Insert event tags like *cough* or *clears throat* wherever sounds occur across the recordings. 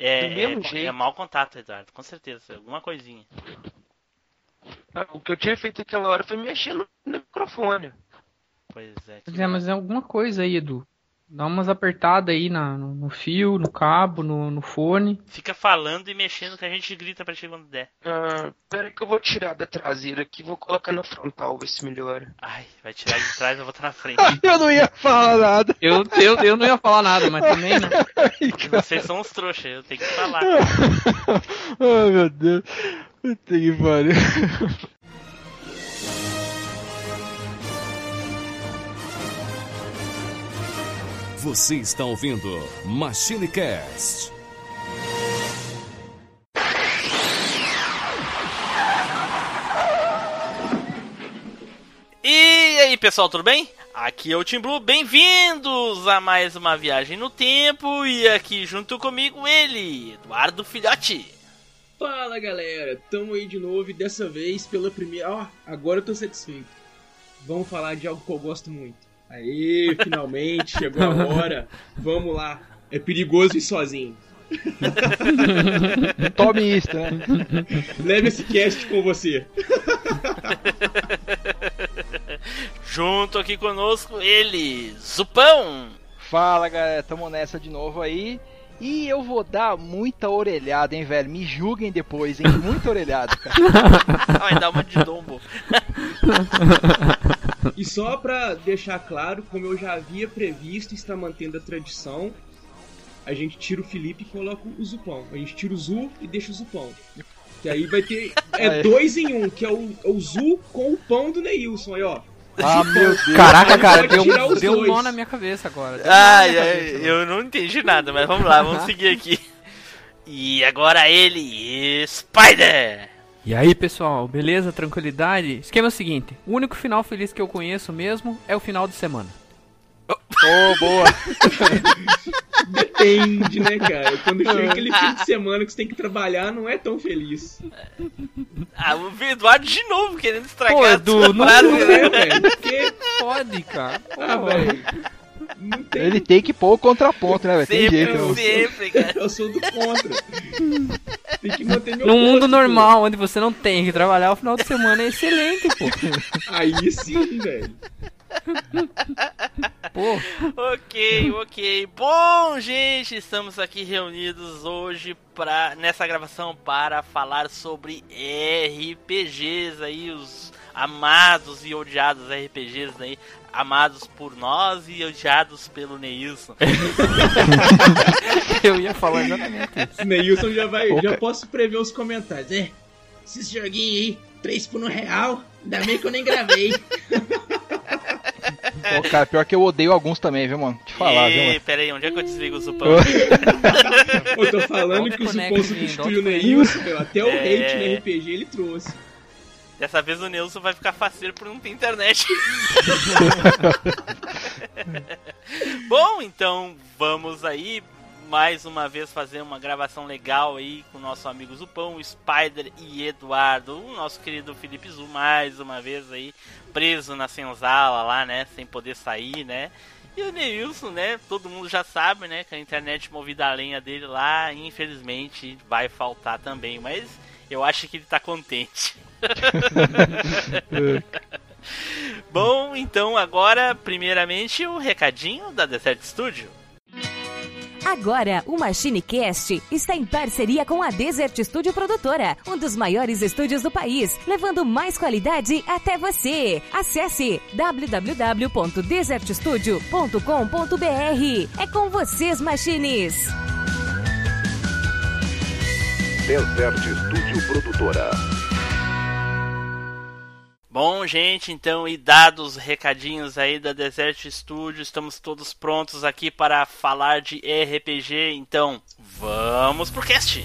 É, Do mesmo é, jeito. é mau contato, Eduardo, com certeza. Alguma coisinha. Ah, O que eu tinha feito aquela hora foi mexer no, no microfone. Pois é. que Pois é, mas é alguma coisa aí, Edu. Dá umas apertadas aí na, no, no fio, no cabo, no, no fone. Fica falando e mexendo que a gente grita pra ti quando der. Ah, pera que eu vou tirar da traseira aqui, vou colocar na frontal, ver se melhora. Ai, vai tirar de trás, eu vou estar na frente. *laughs* Eu não ia falar nada. Eu, eu, eu não ia falar nada, mas também, né? E vocês são os trouxas, eu tenho que falar. *laughs* Ai, meu Deus. Puta que pariu. Você está ouvindo Machine Cast. E aí, pessoal, tudo bem? Aqui é o Tim Blue, bem-vindos a mais uma viagem no tempo e aqui junto comigo ele, Eduardo Filhote. Fala galera, tamo aí de novo e dessa vez pela primeira. Ó, agora eu tô satisfeito. Vamos falar de algo que eu gosto muito. Aê, finalmente chegou a hora. Vamos lá. É perigoso ir sozinho. *laughs* Tome isso, né? Leve esse cast com você. Junto aqui conosco ele, Zupão. Fala, galera. Tamo nessa de novo aí. E eu vou dar muita orelhada, hein, velho? Me julguem depois, hein? Muita orelhada, cara. *laughs* Vai dar uma de dombo. E só pra deixar claro, como eu já havia previsto e está mantendo a tradição, a gente tira o Felipe e coloca o Zupão. A gente tira o Zu e deixa o Zupão. Que aí vai ter. É dois em um, que é o, é o Zu com o pão do Neilson. Aí, ó. Ah, *laughs* meu Deus. Caraca, cara, deu, um- deu um nó na minha cabeça agora. Cabeça. eu não entendi nada, mas vamos lá, vamos seguir aqui. E agora ele, Spider. E aí, pessoal, beleza? Tranquilidade? Esquema é o seguinte: o único final feliz que eu conheço mesmo é o final de semana. Ô, boa. *laughs* Depende, né, cara? Quando chega aquele fim de semana que você tem que trabalhar, não é tão feliz. Ah, o Eduardo de novo querendo estragar Pô, a Edu, sua não- frase, né? é, velho? Porque, Pode, cara. ah, Pô. velho. Tem. Ele tem que pôr o contraponto, né, velho? Tem Sempre, jeito. eu- sempre, *laughs* cara. Eu sou do contra. Tem que manter meu Num posto, mundo pô. normal, onde você não tem que trabalhar, o final de semana é excelente, pô. Aí sim, velho. *laughs* Ok, ok. Bom, gente, estamos aqui reunidos hoje pra, nessa gravação para falar sobre RPGs aí, os amados e odiados RPGs aí, amados por nós e odiados pelo Neilson. *laughs* eu ia falar exatamente isso. Neilson já vai. Opa. Já posso prever os comentários. É, esses joguinhos aí, 3 por um real. Ainda bem que eu nem gravei. *laughs* Pô, cara, pior que eu odeio alguns também, viu, mano? Te falar, viu, Ei, mano? pera aí, onde é que eu desligo o supão? Eu *laughs* tô falando Don't que o me, substituiu o Neilson, meu. Até o É. hate no RPG ele trouxe. Dessa vez o Neilson vai ficar faceiro por não ter internet. *laughs* *laughs* Bom, então vamos aí mais uma vez fazer uma gravação legal aí com o nosso amigo Zupão, o Spider e Eduardo, o nosso querido Felipe Zu, mais uma vez aí preso na senzala lá, né, sem poder sair, né? E o Neilson, né, todo mundo já sabe, né, que a internet movida a lenha dele lá, infelizmente vai faltar também, mas eu acho que ele tá contente. *laughs* Bom, então agora, primeiramente, o recadinho da Desert Studio. Agora, o MachineCast está em parceria com a Desert Studio Produtora, um dos maiores estúdios do país, levando mais qualidade até você. Acesse www.desertstudio.com.br. É com vocês, Machines! Desert Studio Produtora. Bom, gente, então, e dados os recadinhos aí da Desert Studio, estamos todos prontos aqui para falar de RPG, então vamos pro cast!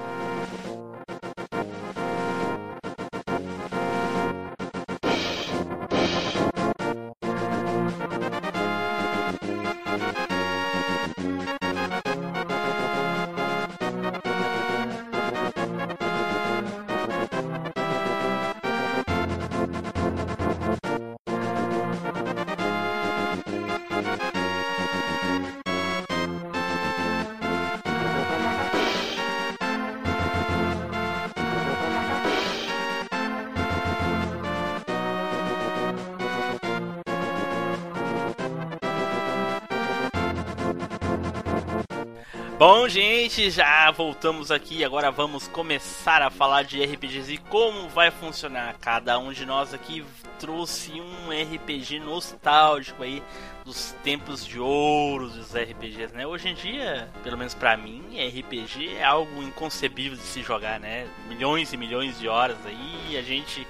Bom, gente, já voltamos aqui. Agora vamos começar a falar de RPGs e como vai funcionar. Cada um de nós aqui trouxe um RPG nostálgico aí dos tempos de ouro dos RPGs, né? Hoje em dia, pelo menos pra mim, RPG é algo inconcebível de se jogar, né? Milhões e milhões de horas aí, a gente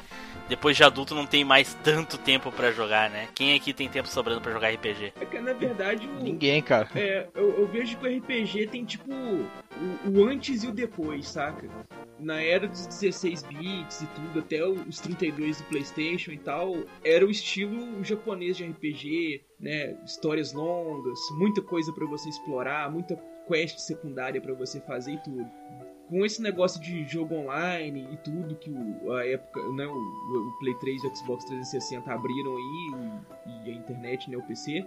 depois de adulto não tem mais tanto tempo pra jogar, né? Quem aqui tem tempo sobrando pra jogar RPG? É que na verdade o, Ninguém, cara. É, eu, eu vejo que o RPG tem tipo o, o antes e o depois, saca? Na era dos 16 bits e tudo, até os 32 do PlayStation e tal, era o estilo japonês de RPG, né? Histórias longas, muita coisa pra você explorar, muita quest secundária pra você fazer e tudo. Com esse negócio de jogo online e tudo que o, a época, né, o, o Play 3 e o Xbox 360 abriram aí, e, e a internet, né, o PC,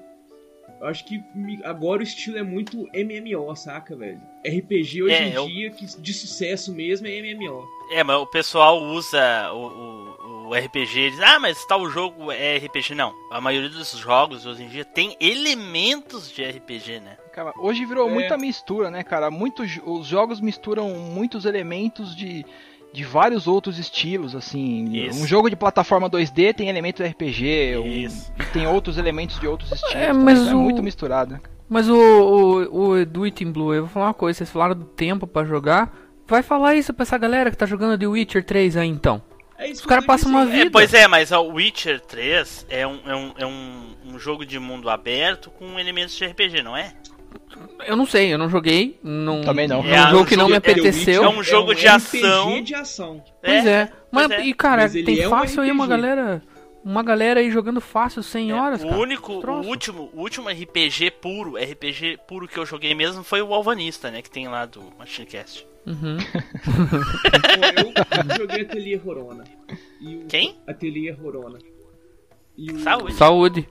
eu acho que agora o estilo é muito MMO, saca, velho? RPG hoje É, em eu- dia, que de sucesso mesmo, é MMO. É, mas o pessoal usa o, o, o RPG diz, ah, mas tal jogo é RPG. Não, a maioria dos jogos hoje em dia tem elementos de RPG, né? Cara, hoje virou É. muita mistura, né, cara? Muitos, os jogos misturam muitos elementos de, de vários outros estilos, assim. Isso. Um jogo de plataforma 2D tem elementos RPG, um- Isso. e tem outros elementos de outros estilos. É, também, mas então o- é muito misturado. Mas o, o, o do It in Blue, eu vou falar uma coisa, vocês falaram do tempo pra jogar. Vai falar isso pra essa galera que tá jogando The Witcher 3 aí então. É isso Os caras passam uma disse, É, vida. pois é, mas o Witcher 3 é um, é, um, é um, um jogo de mundo aberto com elementos de RPG, não é? Eu não sei, eu não joguei. Não, Também não. É um É, jogo um que não me é, The Witcher apeteceu. é um jogo de RPG ação. de ação. Pois é. Mas, pois é. e cara, Mas tem é um fácil aí uma galera. Uma galera aí jogando fácil 100 É, horas, o cara. único, o último, o último RPG puro, RPG puro que eu joguei mesmo foi o Alvanista, né? Que tem lá do Machinecast. Uhum. Bom, eu joguei Atelier Rorona. E o Quem? Atelier Rorona. E o... Saúde. Saúde.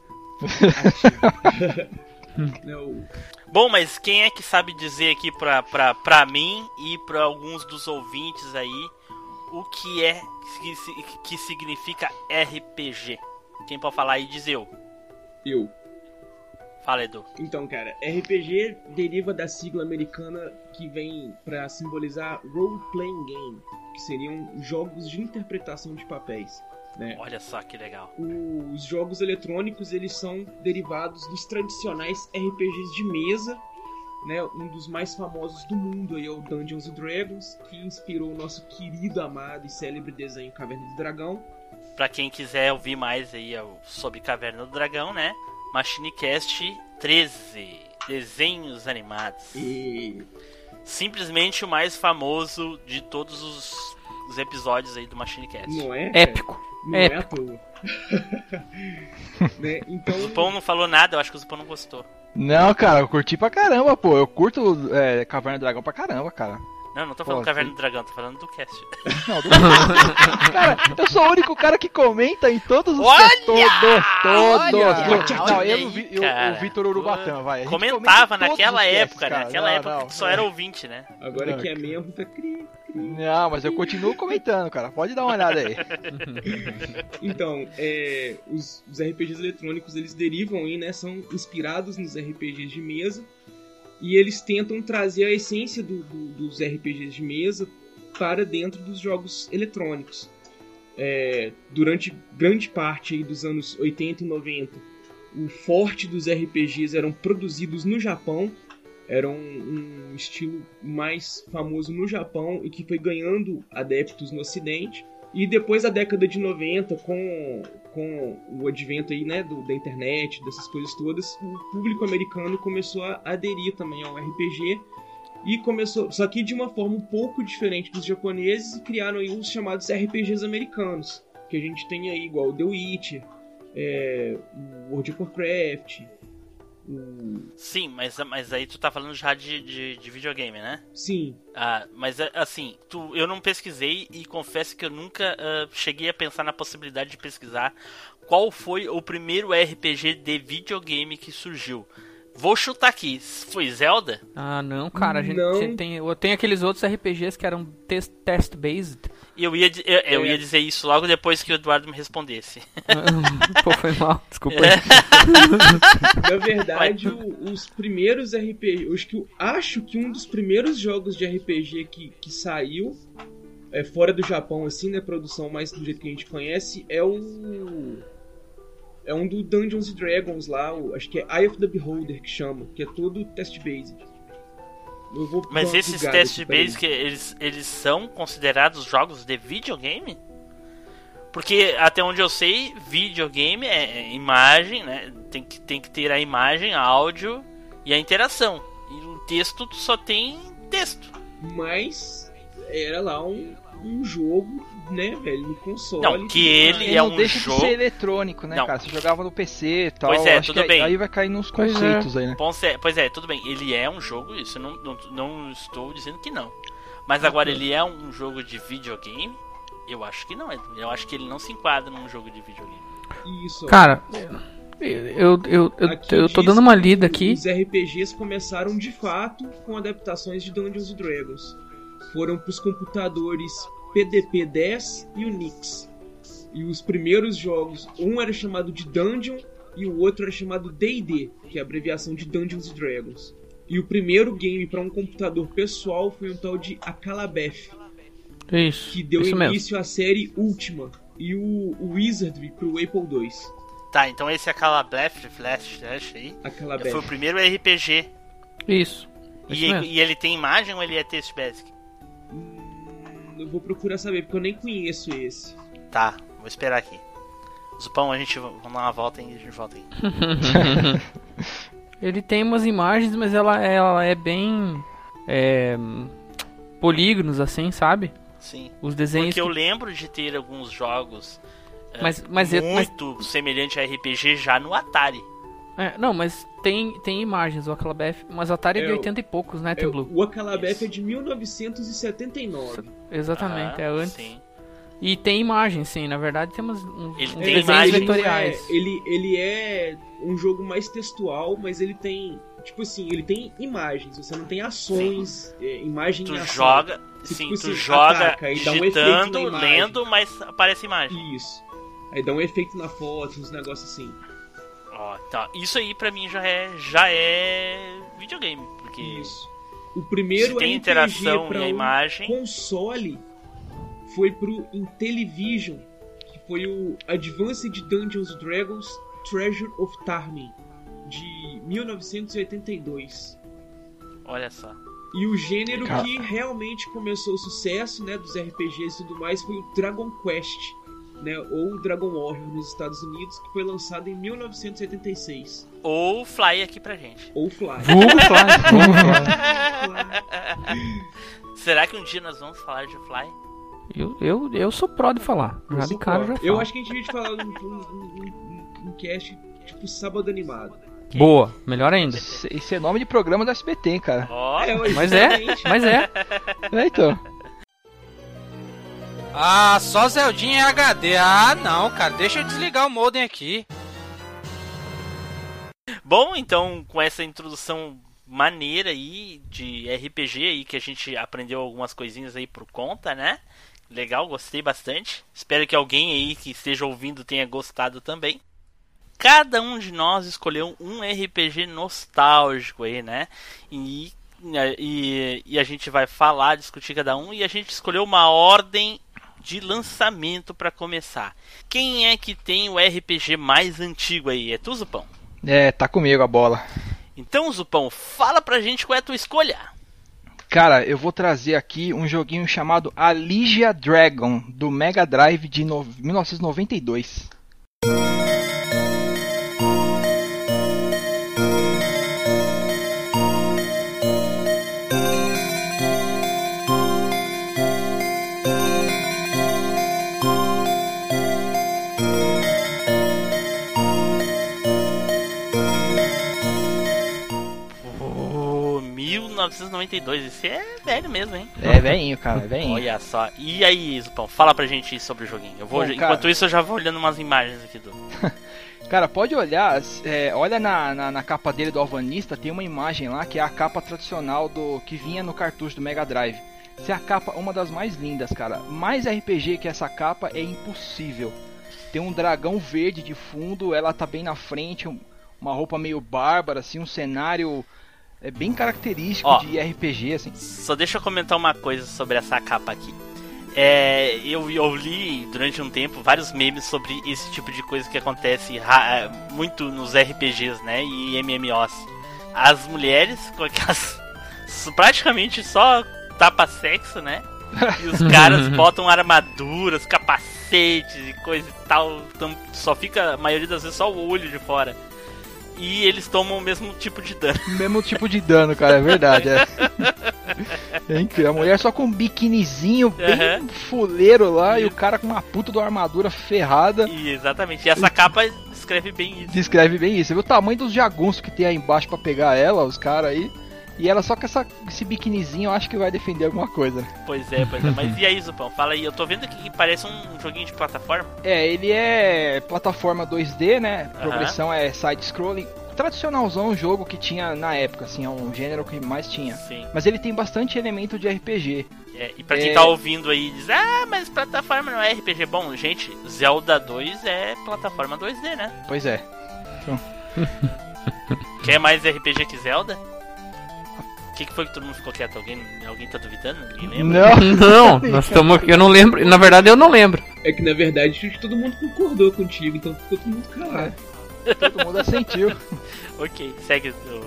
Bom, mas quem é que sabe dizer aqui pra, pra, pra mim e pra alguns dos ouvintes aí o que é que, que significa RPG? Quem pode falar aí diz eu. eu. Fala, Edu. Então, cara, RPG deriva da sigla americana que vem pra simbolizar Role Playing Game, que seriam jogos de interpretação de papéis. Né? Olha só que legal. Os jogos eletrônicos eles são derivados dos tradicionais RPGs de mesa, né? Um dos mais famosos do mundo aí é o Dungeons and Dragons, que inspirou o nosso querido, amado e célebre desenho Caverna do Dragão. Pra quem quiser ouvir mais aí é sobre Caverna do Dragão, né? Machinecast 13. Desenhos animados. E Simplesmente o mais famoso de todos os, os episódios aí do Machinecast. não é? Épico. Não é à épico. toa. *laughs* né? Então, O Zupão não falou nada, eu acho que o Zupão não gostou. Não, cara, eu curti pra caramba, pô. Eu curto é, Caverna do Dragão pra caramba, cara. Não, não tô falando Pô, Caverna sim. do Dragão, tô falando do cast. *laughs* Não, do... *laughs* cara, eu sou o único cara que comenta em todos os Olha! todos, todos. Olha! Não, Olha eu, Vi- eu- o Vitor Urubatã, vai. Comentava naquela época, né? cara. Naquela Não, época não, que só era ouvinte, né? agora Não, que é membro, tá cri. Não, mas eu continuo comentando, cara. Pode dar uma olhada aí. *laughs* Então, é, os, os RPGs eletrônicos eles derivam aí, né? São inspirados nos RPGs de mesa e eles tentam trazer a essência do- do- dos RPGs de mesa para dentro dos jogos eletrônicos. É, durante grande parte dos anos 80 e 90, o forte dos RPGs eram produzidos no Japão, era um, um estilo mais famoso no Japão e que foi ganhando adeptos no Ocidente. E depois da década de 90, com, com o advento aí, né, do, da internet, dessas coisas todas, o público americano começou a aderir também ao RPG e começou, só que de uma forma um pouco diferente dos japoneses, e criaram aí os chamados RPGs americanos, que a gente tem aí igual The Witcher, é, World of Warcraft, Sim, mas, mas aí tu tá falando já de, de, de videogame, né? Sim, Ah, mas é, assim, tu, eu não pesquisei e confesso que eu nunca ah, cheguei a pensar na possibilidade de pesquisar qual foi o primeiro RPG de videogame que surgiu. Vou chutar aqui. Foi Zelda? Ah, não, cara. A gente Não. você tem, eu tenho aqueles outros RPGs que eram test- test-based. E eu ia, eu, eu É. ia dizer isso logo depois que o Eduardo me respondesse. *laughs* Pô, foi mal. Desculpa aí. *laughs* Na verdade, o- os primeiros RPG. Acho que, o- acho que um dos primeiros jogos de RPG que, que saiu é, fora do Japão, assim, né? Produção mais do jeito que a gente conhece, é o. É um do Dungeons and Dragons lá, o- acho que é Eye of the Beholder que chama, que é todo vou dar Mas esses peraí. basic, eles, eles são considerados jogos de videogame? Porque até onde eu sei, videogame é é imagem, né? Tem que, tem que ter a imagem, a áudio e a interação. E o texto só tem texto. Mas era lá um, um jogo, né, velho, no console. Não, que ele é não um deixa jogo- de ser eletrônico, né, Não. cara? Você jogava no PC e tal. Pois é, acho tudo bem. Aí vai cair nos Pois é. conceitos aí, né? Pois é, pois é, tudo bem. Ele é um jogo, isso eu não, não, não estou dizendo que não. Mas agora ele é um jogo de videogame? Eu acho que não. Eu acho que ele não se enquadra num jogo de videogame. Isso. Cara, eu, eu, eu, Aqui eu tô dando uma lida aqui. Os RPGs começaram de fato com adaptações de Dungeons and Dragons. Foram para os computadores PDP-10 e Unix. E os primeiros jogos, um era chamado de Dungeon e o outro era chamado D&D, que é a abreviação de Dungeons and Dragons. E o primeiro game para um computador pessoal foi um tal de Akalabeth, Isso. que deu isso mesmo. início à série Ultima e o, o Wizardry para o Apple II. Tá, então esse é Blast Flash Flash aí. Akalabeth. Foi o primeiro RPG. Isso. Isso E, mesmo. e ele tem imagem ou ele é texto basic? Eu vou procurar saber, porque eu nem conheço esse. Tá, vou esperar aqui. Zupão, a gente vamos dar uma volta e a gente volta aí. *laughs* Ele tem umas imagens, mas ela, ela é bem. É, polígonos, assim, sabe? Sim. Os desenhos. Porque eu que- lembro de ter alguns jogos é, Mas, mas, é- mas- muito semelhante a RPG já no Atari. É, não, mas tem, tem imagens, o Akalabeth. Mas o Atari é de É, o- 80 e poucos, né, É, Blue? o Akalabeth é de 1979. Exatamente, Ah, é antes. Sim. E tem imagens, sim, na verdade tem umas, uns, Ele uns tem desenhos vetoriais. É, ele, ele é um jogo mais textual, mas ele tem. Tipo assim, ele tem imagens, você não tem ações, é, imagem Tu em ação. joga, Se, sim, tipo tu assim, joga ataca e dá um efeito digitando, imagem. lendo, mas aparece imagem. Isso. Aí dá um efeito na foto, uns negócios assim. Ó, tá. Isso aí pra mim já é já é videogame, porque Isso. O primeiro se tem RPG interação pra e a um imagem, console foi pro Intellivision, que foi o Advanced Dungeons Dragons Treasure of Tarmin, de 1982. olha só. E o gênero Cara. que realmente começou o sucesso, né, dos RPGs e tudo mais, foi o Dragon Quest, né, ou Dragon Warrior nos Estados Unidos, que foi lançado em 1986. Ou Fly aqui pra gente. Ou Fly. Vulgo Fly. *laughs* Será que um dia nós vamos falar de Fly? Eu, eu, eu sou pró de falar. Eu Já de cara já Eu falo. acho que a gente devia falar num, num, num, num cast tipo sábado animado. Boa, melhor ainda. Isso é nome de programa do SBT, hein, cara. Ó, Mas é, mas é. *laughs* É, então. Ah, só Zeldinha é HD. Ah, não, cara, deixa eu desligar o modem aqui. Bom, então com essa introdução maneira aí de RPG aí que a gente aprendeu algumas coisinhas aí por conta, né? Legal, gostei bastante. Espero que alguém aí que esteja ouvindo tenha gostado também. Cada um de nós escolheu um RPG nostálgico aí, né? E, e, e a gente vai falar, discutir cada um e a gente escolheu uma ordem de lançamento para começar. Quem é que tem o RPG mais antigo aí? É tu, Zupão? É, tá comigo a bola. Então, Zupão, fala pra gente qual é a tua escolha. Cara, eu vou trazer aqui um joguinho chamado Aligia Dragon, do Mega Drive de no- 1992. 1992, esse é velho mesmo, hein? É velhinho, cara, é velhinho. Olha só. E aí, Zupão, fala pra gente sobre o joguinho. Eu vou, Bom, enquanto cara- isso, eu já vou olhando umas imagens aqui do. *laughs* Cara, pode olhar, é, olha na, na, na capa dele do Alvanista, tem uma imagem lá que é a capa tradicional do que vinha no cartucho do Mega Drive. Essa é a capa, uma das mais lindas, cara. Mais RPG que essa capa é impossível. Tem um dragão verde de fundo, ela tá bem na frente, um- uma roupa meio bárbara, assim, um cenário é bem característico Ó. de RPG, assim. Só deixa eu comentar uma coisa sobre essa capa aqui. É, eu, eu li durante um tempo vários memes sobre esse tipo de coisa que acontece é, muito nos RPGs, né? E MMOs. As mulheres com aquelas. *laughs* praticamente só tapa-sexo, né? E os caras *laughs* botam armaduras, capacetes e coisa e tal. Então só fica, a maioria das vezes, só o olho de fora. E eles tomam o mesmo tipo de dano. *laughs* Mesmo tipo de dano, cara, é verdade. É, *laughs* é incrível. A mulher só com um biquinizinho bem Aham. fuleiro lá e o cara com uma puta de uma armadura ferrada. E exatamente. E essa capa descreve bem isso. Descreve bem isso. Você viu o tamanho dos jagunços que tem aí embaixo pra pegar ela, os caras aí. E ela só com essa, esse biquinizinho, eu acho que vai defender alguma coisa. Pois é, pois é. *laughs* Mas e aí, Zupão? Fala aí. Eu tô vendo aqui que parece um joguinho de plataforma. É, ele é plataforma 2D, né? Progressão é side-scrolling. Tradicionalzão um jogo que tinha na época, assim, é um gênero que mais tinha. Sim. Mas ele tem bastante elemento de RPG. É, e pra quem É. tá ouvindo aí diz, ah, mas plataforma não é RPG. Bom, gente, Zelda 2 é plataforma 2D, né? Pois é. Quer mais RPG que Zelda? Que, que foi que todo mundo ficou quieto? Alguém, alguém tá duvidando? Ninguém lembra? Não! *laughs* Não, nós estamos aqui. Eu não lembro. Na verdade, eu não lembro. É que na verdade acho que todo mundo concordou contigo, então ficou todo mundo calado. Todo mundo assentiu. *laughs* ok, segue o.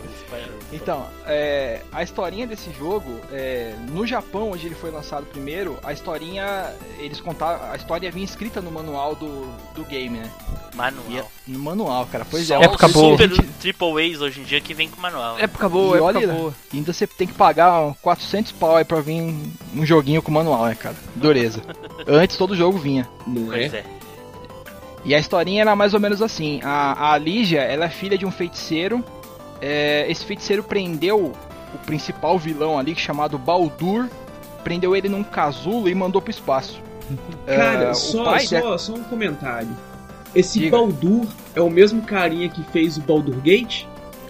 Então, é, a historinha desse jogo, é, no Japão, onde ele foi lançado primeiro, a historinha, eles contaram, a história vinha escrita no manual do, do game, né? Manual. E é- no manual, cara. Pois Só é, Época boa. super triple A's hoje em dia que vem com manual. Época boa, E época olha- boa. ainda você tem que pagar uns 400 pau aí pra vir um, um joguinho com manual, né, cara? Dureza. *laughs* Antes todo jogo vinha. Não Pois é? é. E a historinha era mais ou menos assim: a, a Lígia, ela é filha de um feiticeiro. É, esse feiticeiro prendeu o principal vilão ali, chamado Baldur. Prendeu ele num casulo e mandou pro espaço. *laughs* Cara, É, o só, pai só, só um comentário. Esse Diga. Baldur é o mesmo carinha que fez o Baldur Gate?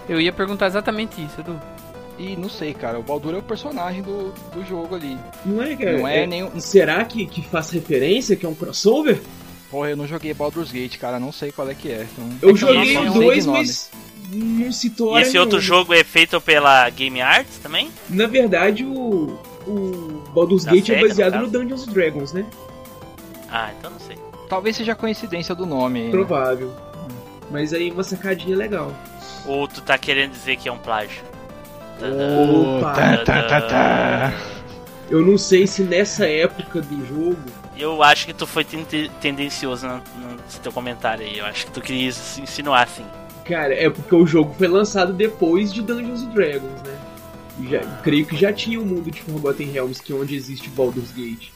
Eu ia perguntar exatamente isso, Edu. E não sei, cara, o Baldur é o personagem do, do jogo ali. Não é, cara? Não é nenhum- Será que, que faz referência, que é um crossover? Porra, eu não joguei Baldur's Gate, cara, não sei qual é que é. Então, Eu é que joguei o de 2, nome. mas não citou E esse outro jogo é feito pela Game Arts também? Na verdade, o, o Baldur's Da Gate é SEGA, no baseado no Dungeons and Dragons, né? Ah, então não sei. Talvez seja coincidência do nome. aí, né? Provável. Mas aí uma sacadinha legal. Ou tu tá querendo dizer que é um plágio? Opa! Tá, tá, tá, tá. Eu não sei se nessa época do jogo. Eu acho que tu foi ten- tendencioso no, no teu comentário aí. Eu acho que tu queria insinuar assim. Cara, é porque o jogo foi lançado depois de Dungeons and Dragons, né? Já, creio que já tinha o mundo de Forgotten Realms, que é onde existe Baldur's Gate.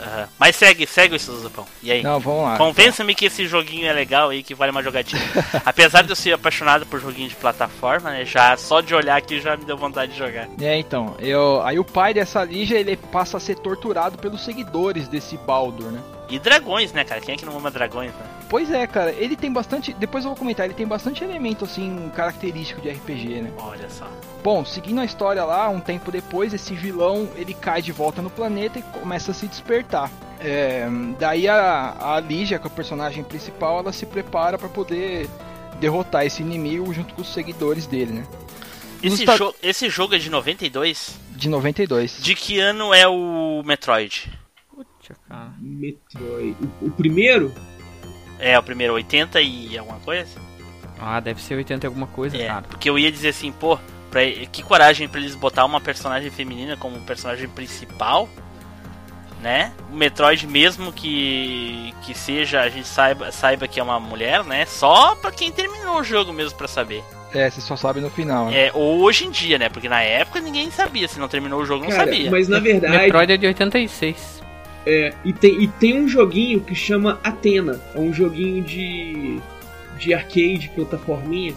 Aham. Mas segue, segue isso, Zupão. E aí? Não, vamos lá. Convença-me que esse joguinho é legal aí, que vale uma jogatina. *laughs* Apesar de eu ser apaixonado por joguinho de plataforma, né? Já só de olhar aqui já me deu vontade de jogar. É, então, eu, aí o pai dessa Lígia, ele passa a ser torturado pelos seguidores desse Baldur, né? E dragões, né, cara? Quem é que não ama dragões, né? Pois é, cara, ele tem bastante, depois eu vou comentar, ele tem bastante elemento, assim, característico de RPG, né? Olha só. Bom, seguindo a história lá, um tempo depois, esse vilão, ele cai de volta no planeta e começa a se despertar. É, daí a, a Lígia, que é o personagem principal, ela se prepara pra poder derrotar esse inimigo junto com os seguidores dele, né? Esse, Esta- jo- esse jogo é de 92? De 92. De que ano é o Metroid? Puxa, cara. Metroid. O, o primeiro? É, o primeiro 80 e alguma coisa? Ah, deve ser 80 e alguma coisa, É, cara. porque eu ia dizer assim, pô, pra, que coragem pra eles botar uma personagem feminina como personagem principal, né? O Metroid, mesmo que, que seja, a gente saiba, saiba que é uma mulher, né? Só pra quem terminou o jogo mesmo pra saber. É, você só sabe no final, né? É, ou hoje em dia, né? Porque na época ninguém sabia, se não terminou o jogo, não Cara, sabia. mas na verdade. Metroid é de 86. É, e, tem, e tem um joguinho que chama Atena. É um joguinho de, de arcade, plataforminha.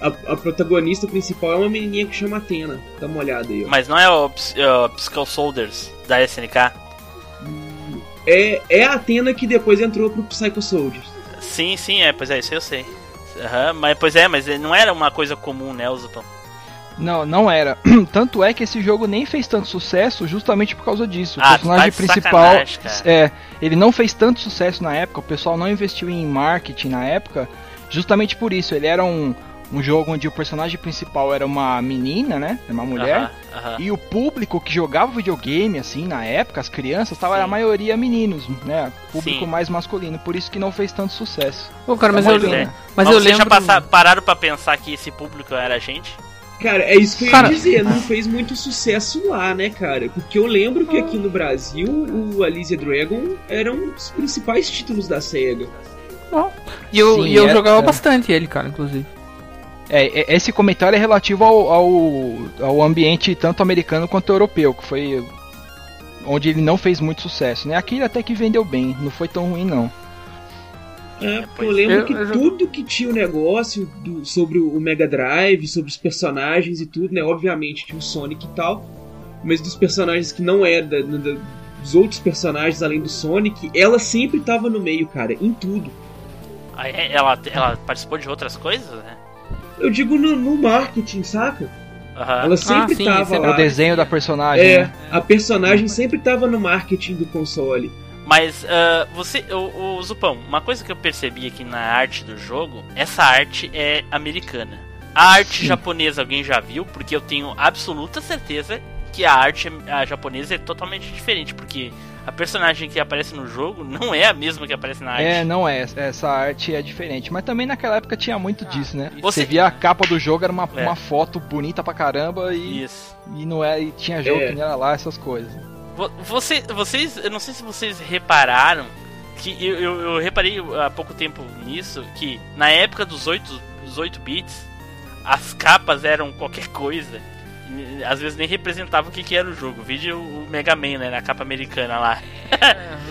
A, a protagonista principal é uma menininha que chama Atena. Dá uma olhada aí, ó. Mas não é o Ps- é o Psycho Soldiers da SNK? É, é a Atena que depois entrou pro Psycho Soldiers. Sim, sim, é, pois é, isso eu sei. Aham, mas pois é, mas não era uma coisa comum, né, o Zupão? Não, não era. *clears throat* Tanto é que esse jogo nem fez tanto sucesso justamente por causa disso. O Ah, personagem tá principal. É, ele não fez tanto sucesso na época, o pessoal não investiu em marketing na época, justamente por isso. Ele era um, um jogo onde o personagem principal era uma menina, né? Uma mulher. Aham, aham. E o público que jogava videogame, assim, na época, as crianças, tava, Sim. a maioria meninos, né? Público Sim. mais masculino, por isso que não fez tanto sucesso. Pô, cara, mas Tá eu, Pois bom, é. mas Mas eu vocês lembro... já passa- pararam pra pensar que esse público era a gente? Cara, é isso que eu ia Cara- dizer, não fez muito sucesso lá, né, cara? Porque eu lembro que aqui no Brasil o Alicia Dragon era um dos principais títulos da SEGA. E eu, Sim, e eu é- jogava é. bastante ele, cara, inclusive. É, é- esse comentário é relativo ao, ao, ao ambiente tanto americano quanto europeu, que foi onde ele não fez muito sucesso, né? Aqui ele até que vendeu bem, não foi tão ruim não. É, pois eu lembro é. que Eu- tudo que tinha o negócio do- sobre o Mega Drive, sobre os personagens e tudo, né? Obviamente tinha o Sonic e tal, mas dos personagens que não é da, da- dos outros personagens além do Sonic, ela sempre tava no meio, cara, em tudo. Aí Ela, ela participou de outras coisas, né? Eu digo no, no marketing, saca? Aham. Ela sempre sim, tava sempre É o lá. desenho da personagem, É, né? a personagem sempre tava no marketing do console. Mas ah, você, o, o Zupão, uma coisa que eu percebi aqui na arte do jogo, essa arte é americana. A arte Sim. japonesa alguém já viu? Porque eu tenho absoluta certeza que a arte a japonesa é totalmente diferente, porque a personagem que aparece no jogo *laughs* não é a mesma que aparece na arte. É, não é, essa arte é diferente. Mas também naquela época tinha muito disso, né? Você- Você via a capa do jogo, era uma, É. uma foto bonita pra caramba e, Isso. e não é, e tinha jogo É. que não era lá, essas coisas. Vo- Você, vocês, eu não sei se vocês repararam que eu, eu, eu reparei há pouco tempo nisso que na época dos 8, dos 8 bits as capas eram qualquer coisa. Às vezes nem representava o que, que era o jogo. Vídeo o Mega Man, né, na capa americana lá.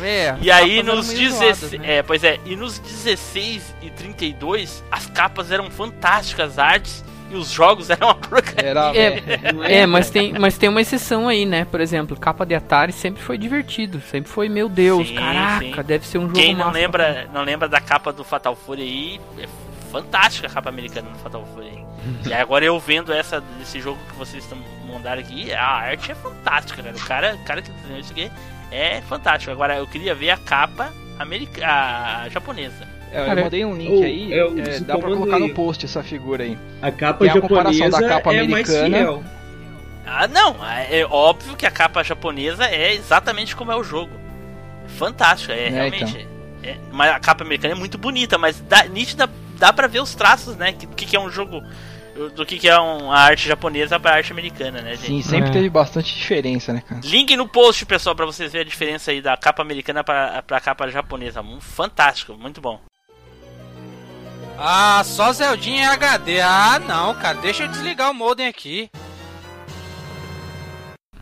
É, *laughs* E aí nos meio 16, zoadas, né? é, pois é, e nos 16 e 32 as capas eram fantásticas, as artes e os jogos eram uma porcaria. Era, É, É, mas tem, mas tem uma exceção aí, né? Por exemplo, capa de Atari sempre foi divertido. Sempre foi, meu Deus, Sim, caraca, sim. deve ser um jogo Quem não massa. lembra, não lembra da capa do Fatal Fury aí, é fantástica a capa americana do Fatal Fury. aí. *laughs* e agora eu vendo essa desse jogo que vocês estão mandando aqui, a arte é fantástica, cara. O cara, o cara que desenhou isso aqui é fantástico. Agora eu queria ver a capa americana, a japonesa. É, eu Cara, mandei um link o- aí, é é, dá pra colocar aí. no post essa figura aí. A capa E a comparação japonesa da capa é mais americana- fiel. Ah, não, é óbvio que a capa japonesa é exatamente como é o jogo. Fantástica, é, É, realmente. é- mas a capa americana é muito bonita, mas dá, nítida, dá pra ver os traços, né? Do que, que é um jogo. Do que, que é um- a arte japonesa pra arte americana, né, gente? Sim, sempre É. teve bastante diferença, né, cara? Link no post, pessoal, pra vocês verem a diferença aí da capa americana pra, pra capa japonesa. Um Fantástico, muito bom. Ah, só Zeldinha HD. Ah, não, cara. Deixa eu desligar o modem aqui.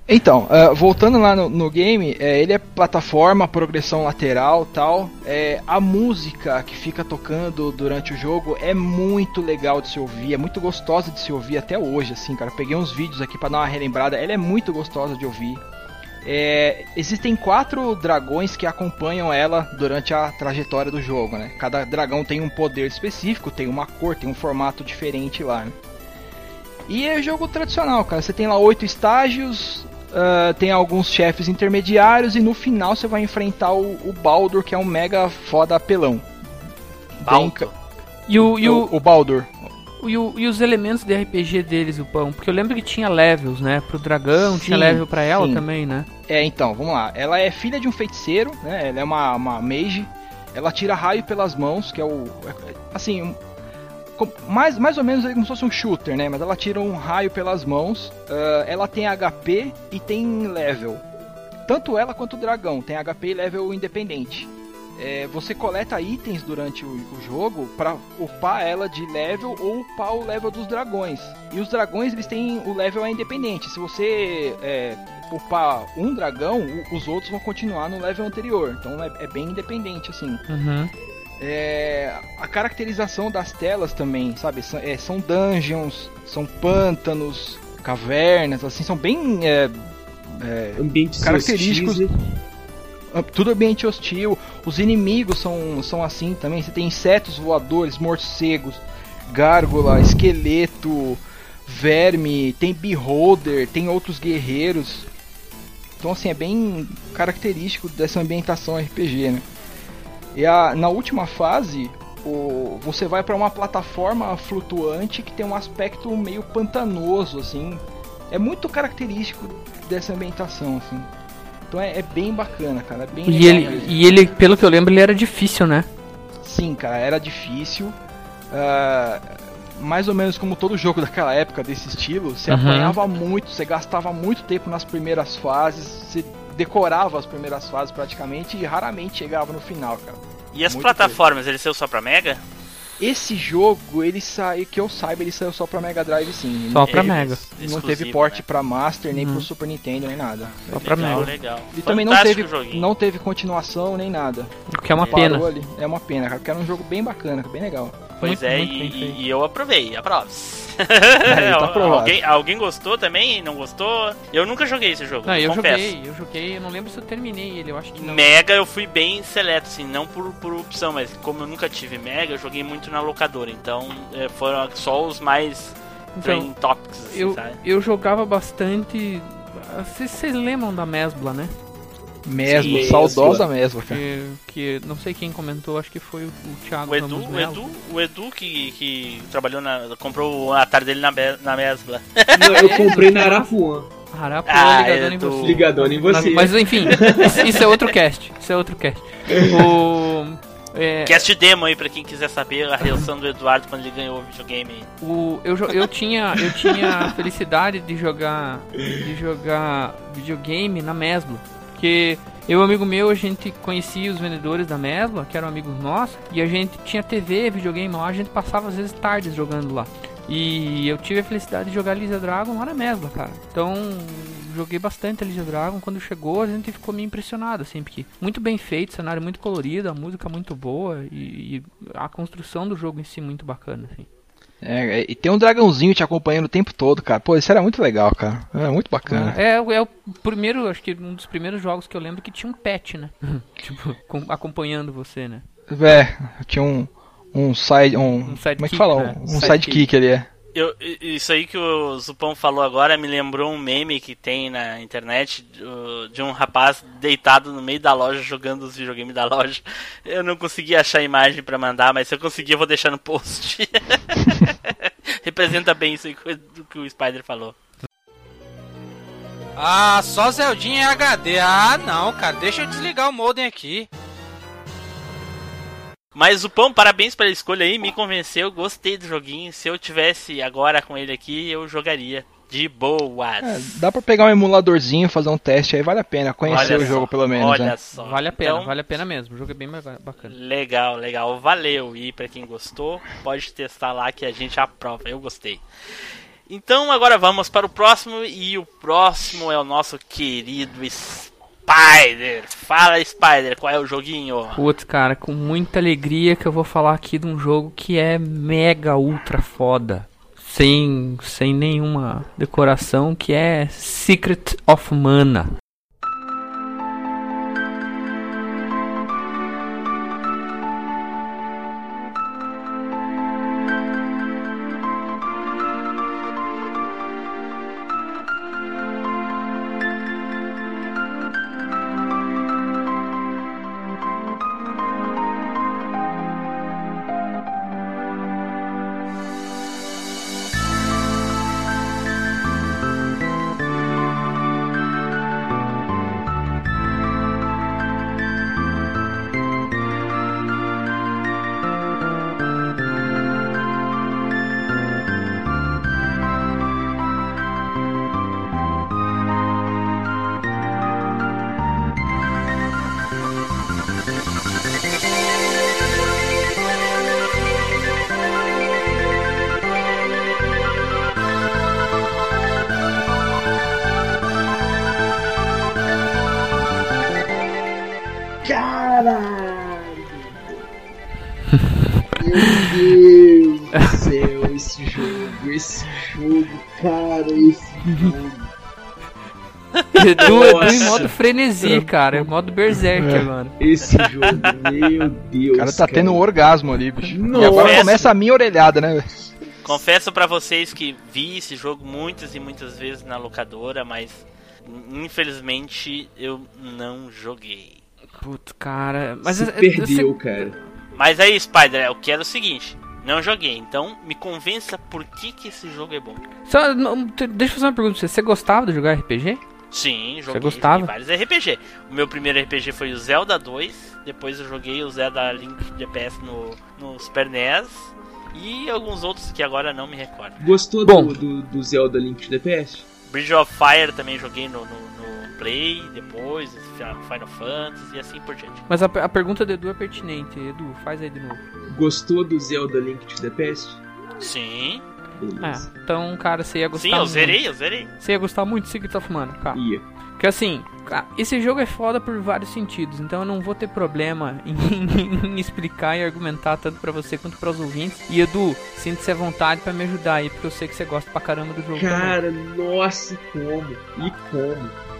Então, ah, voltando lá no, no game, é, ele é plataforma, progressão lateral tal. É, a música que fica tocando durante o jogo é muito legal de se ouvir, é muito gostosa de se ouvir até hoje, assim, cara. Peguei uns vídeos aqui pra dar uma relembrada, ela é muito gostosa de ouvir. É, existem quatro dragões que acompanham ela durante a trajetória do jogo, né? Cada dragão tem um poder específico, tem uma cor, tem um formato diferente lá, né? E é jogo tradicional, cara. Você tem lá oito estágios, ah, tem alguns chefes intermediários e no final você vai enfrentar o, o Baldur, que é um mega foda apelão. Bem Balto. ca- E, o, e, o, o, o Baldur. E, o- e os elementos de RPG deles, o pão? Porque eu lembro que tinha levels, né? Pro dragão, tinha Sim, level pra ela sim. também, né? É, então, vamos lá. Ela é filha de um feiticeiro, né? Ela é uma, uma mage. Ela tira raio pelas mãos, que é o. é- Assim, um- com- mais, mais ou menos é como se fosse um shooter, né? Mas ela tira um raio pelas mãos. ah, ela tem HP e tem level. Tanto ela quanto o dragão tem HP e level independente. É, você coleta itens durante o, o jogo para upar ela de level ou upar o level dos dragões. E os dragões eles têm o level é independente. Se você é, upar um dragão, o- os outros vão continuar no level anterior. Então é, é bem independente assim. Uhum. É, a caracterização das telas também, sabe? São, é, são dungeons, são pântanos, cavernas, assim, são bem é, é, Ambientes Característicos- hostis, tudo ambiente hostil. Os inimigos são, são assim também. Você tem insetos voadores, morcegos, gárgula, esqueleto, verme, tem beholder, tem outros guerreiros. Então assim, é bem característico dessa ambientação RPG, né? E a, na última fase, o, você vai para uma plataforma flutuante que tem um aspecto meio pantanoso, assim. É muito característico dessa ambientação, assim. Então é, é bem bacana, cara. É bem E ele, mesmo. e ele, pelo que eu lembro, ele era difícil, né? Sim, cara, era difícil. Ah, mais ou menos como todo jogo *laughs* daquela época desse estilo, você Uhum. apanhava muito, você gastava muito tempo nas primeiras fases, você decorava as primeiras fases praticamente e raramente chegava no final, cara. E as Muito plataformas, ele saiu só pra Mega? Esse jogo, ele saiu, que eu saiba, ele saiu só pra Mega Drive sim. Só pra Ele- Mega. Não teve porte né? pra Master, nem Uhum. pro Super Nintendo, nem nada. Só pra legal, Mega. legal. E também não teve, joguinho. não teve continuação nem nada. O que é uma pena. ali. É uma pena, cara, porque era um jogo bem bacana, bem legal. Pois Muito, é, muito e, e eu aprovei, aprovos. *laughs* Aí, tá alguém, alguém gostou também? Não gostou? Eu nunca joguei esse jogo, Não, eu confesso. joguei, eu joguei, eu não lembro se eu terminei ele, eu acho que não. Mega eu fui bem seleto, assim, não por, por opção, mas como eu nunca tive Mega, eu joguei muito na locadora, então é, foram só os mais Então, topics, assim, eu, sabe? eu jogava bastante. Vocês lembram da Mesbla, né? Mesmo, Sim, saudosa mesmo, cara. Que, que não sei quem comentou, acho que foi o, Thiago O Edu, o. Edu, o Edu que, que trabalhou na. comprou o atar dele na, na Mesbla. Não, eu comprei na Arapuã. Arapuã Ah, ligadona em Edu. você. Ligadona em você. Mas enfim, isso, isso é outro cast. Isso é outro cast. O. É, Cast demo aí pra quem quiser saber a reação do Eduardo quando ele ganhou o videogame. o, eu, eu tinha eu tinha a felicidade de jogar de jogar videogame na Mesbla, porque eu e um amigo meu a gente conhecia os vendedores da Mesbla, que eram amigos nossos, e a gente tinha TV, videogame lá, a gente passava às vezes tardes jogando lá. E eu tive a felicidade de jogar Elisa Dragon lá na Mesbla, cara. Então, joguei bastante Elisa Dragon. Quando chegou, a gente ficou meio impressionado, assim, porque muito bem feito, cenário muito colorido, a música muito boa e, e a construção do jogo em si muito bacana, assim. É, e tem um dragãozinho te acompanhando o tempo todo, cara. Pô, isso era muito legal, cara. Era muito bacana. É, é o primeiro, acho que um dos primeiros jogos que eu lembro que tinha um pet, né? *laughs* tipo, com- acompanhando você, né? É, tinha um, um side. Um, Um sidekick, como é que fala? né? Um Sidekick. sidekick ali, é. Eu, isso aí que o Zupão falou agora me lembrou um meme que tem na internet de um rapaz deitado no meio da loja jogando os videogames da loja. Eu não consegui achar a imagem pra mandar, mas se eu conseguir eu vou deixar no post. *laughs* Representa bem isso aí do que o Spider falou. Ah, só Zeldinha e HD. Ah, não, cara, deixa eu desligar o modem aqui. Mas o Pão, parabéns pela escolha aí, me convenceu, gostei do joguinho. Se eu tivesse agora com ele aqui, eu jogaria de boas. É, dá pra pegar um emuladorzinho, fazer um teste aí, vale a pena. Conhecer Olha o jogo só, pelo menos, Olha né? só. Vale a pena, Então, vale a pena mesmo. O jogo é bem ba- bacana. Legal, legal. Valeu. E pra quem gostou, pode testar lá que a gente aprova. Eu gostei. Então agora vamos para o próximo e o próximo é o nosso querido Spider. Fala Spider, qual é o joguinho? Putz, cara, com muita alegria que eu vou falar aqui de um jogo que é mega ultra foda. Sem, sem nenhuma decoração, que é Secret of Mana. Do céu, esse jogo, esse jogo, cara, esse jogo. Edu, Edu em Nossa. modo frenesi, cara. É modo berserk agora. Esse jogo, meu Deus. O cara tá tendo um orgasmo ali, bicho. E agora Nossa. começa a minha orelhada, né? Confesso pra vocês que vi esse jogo muitas e muitas vezes na locadora, mas infelizmente eu não joguei. Puto, cara. Mas Se é- é- perdeu, cara. Mas aí, Spider, eu quero o seguinte: não joguei, então me convença por que, que esse jogo é bom. Só, não, deixa eu fazer uma pergunta pra você. Você gostava de jogar RPG? Sim, joguei, gostava? joguei vários RPG. O meu primeiro RPG foi o Zelda 2, depois eu joguei o Zelda Link DPS no, no Super NES e alguns outros que agora não me recordo. Gostou Bom. do, do, do Zelda Link to the Past? Bridge of Fire também joguei no, no Play, depois Final Fantasy e assim por diante. Mas a, a pergunta do Edu é pertinente. Edu, faz aí de novo. Gostou do Zelda Link to the Past? Sim, Beleza. É, então, cara, você ia gostar sim, eu muito. zerei, eu zerei. Você ia gostar muito de Secret of Mana, cara. Ia. Porque assim, esse jogo é foda por vários sentidos, então eu não vou ter problema *laughs* em, em explicar e argumentar tanto pra você quanto pros ouvintes. E Edu, sinta-se à vontade pra me ajudar aí, porque eu sei que você gosta pra caramba do jogo também. Cara, nossa, e como? E como?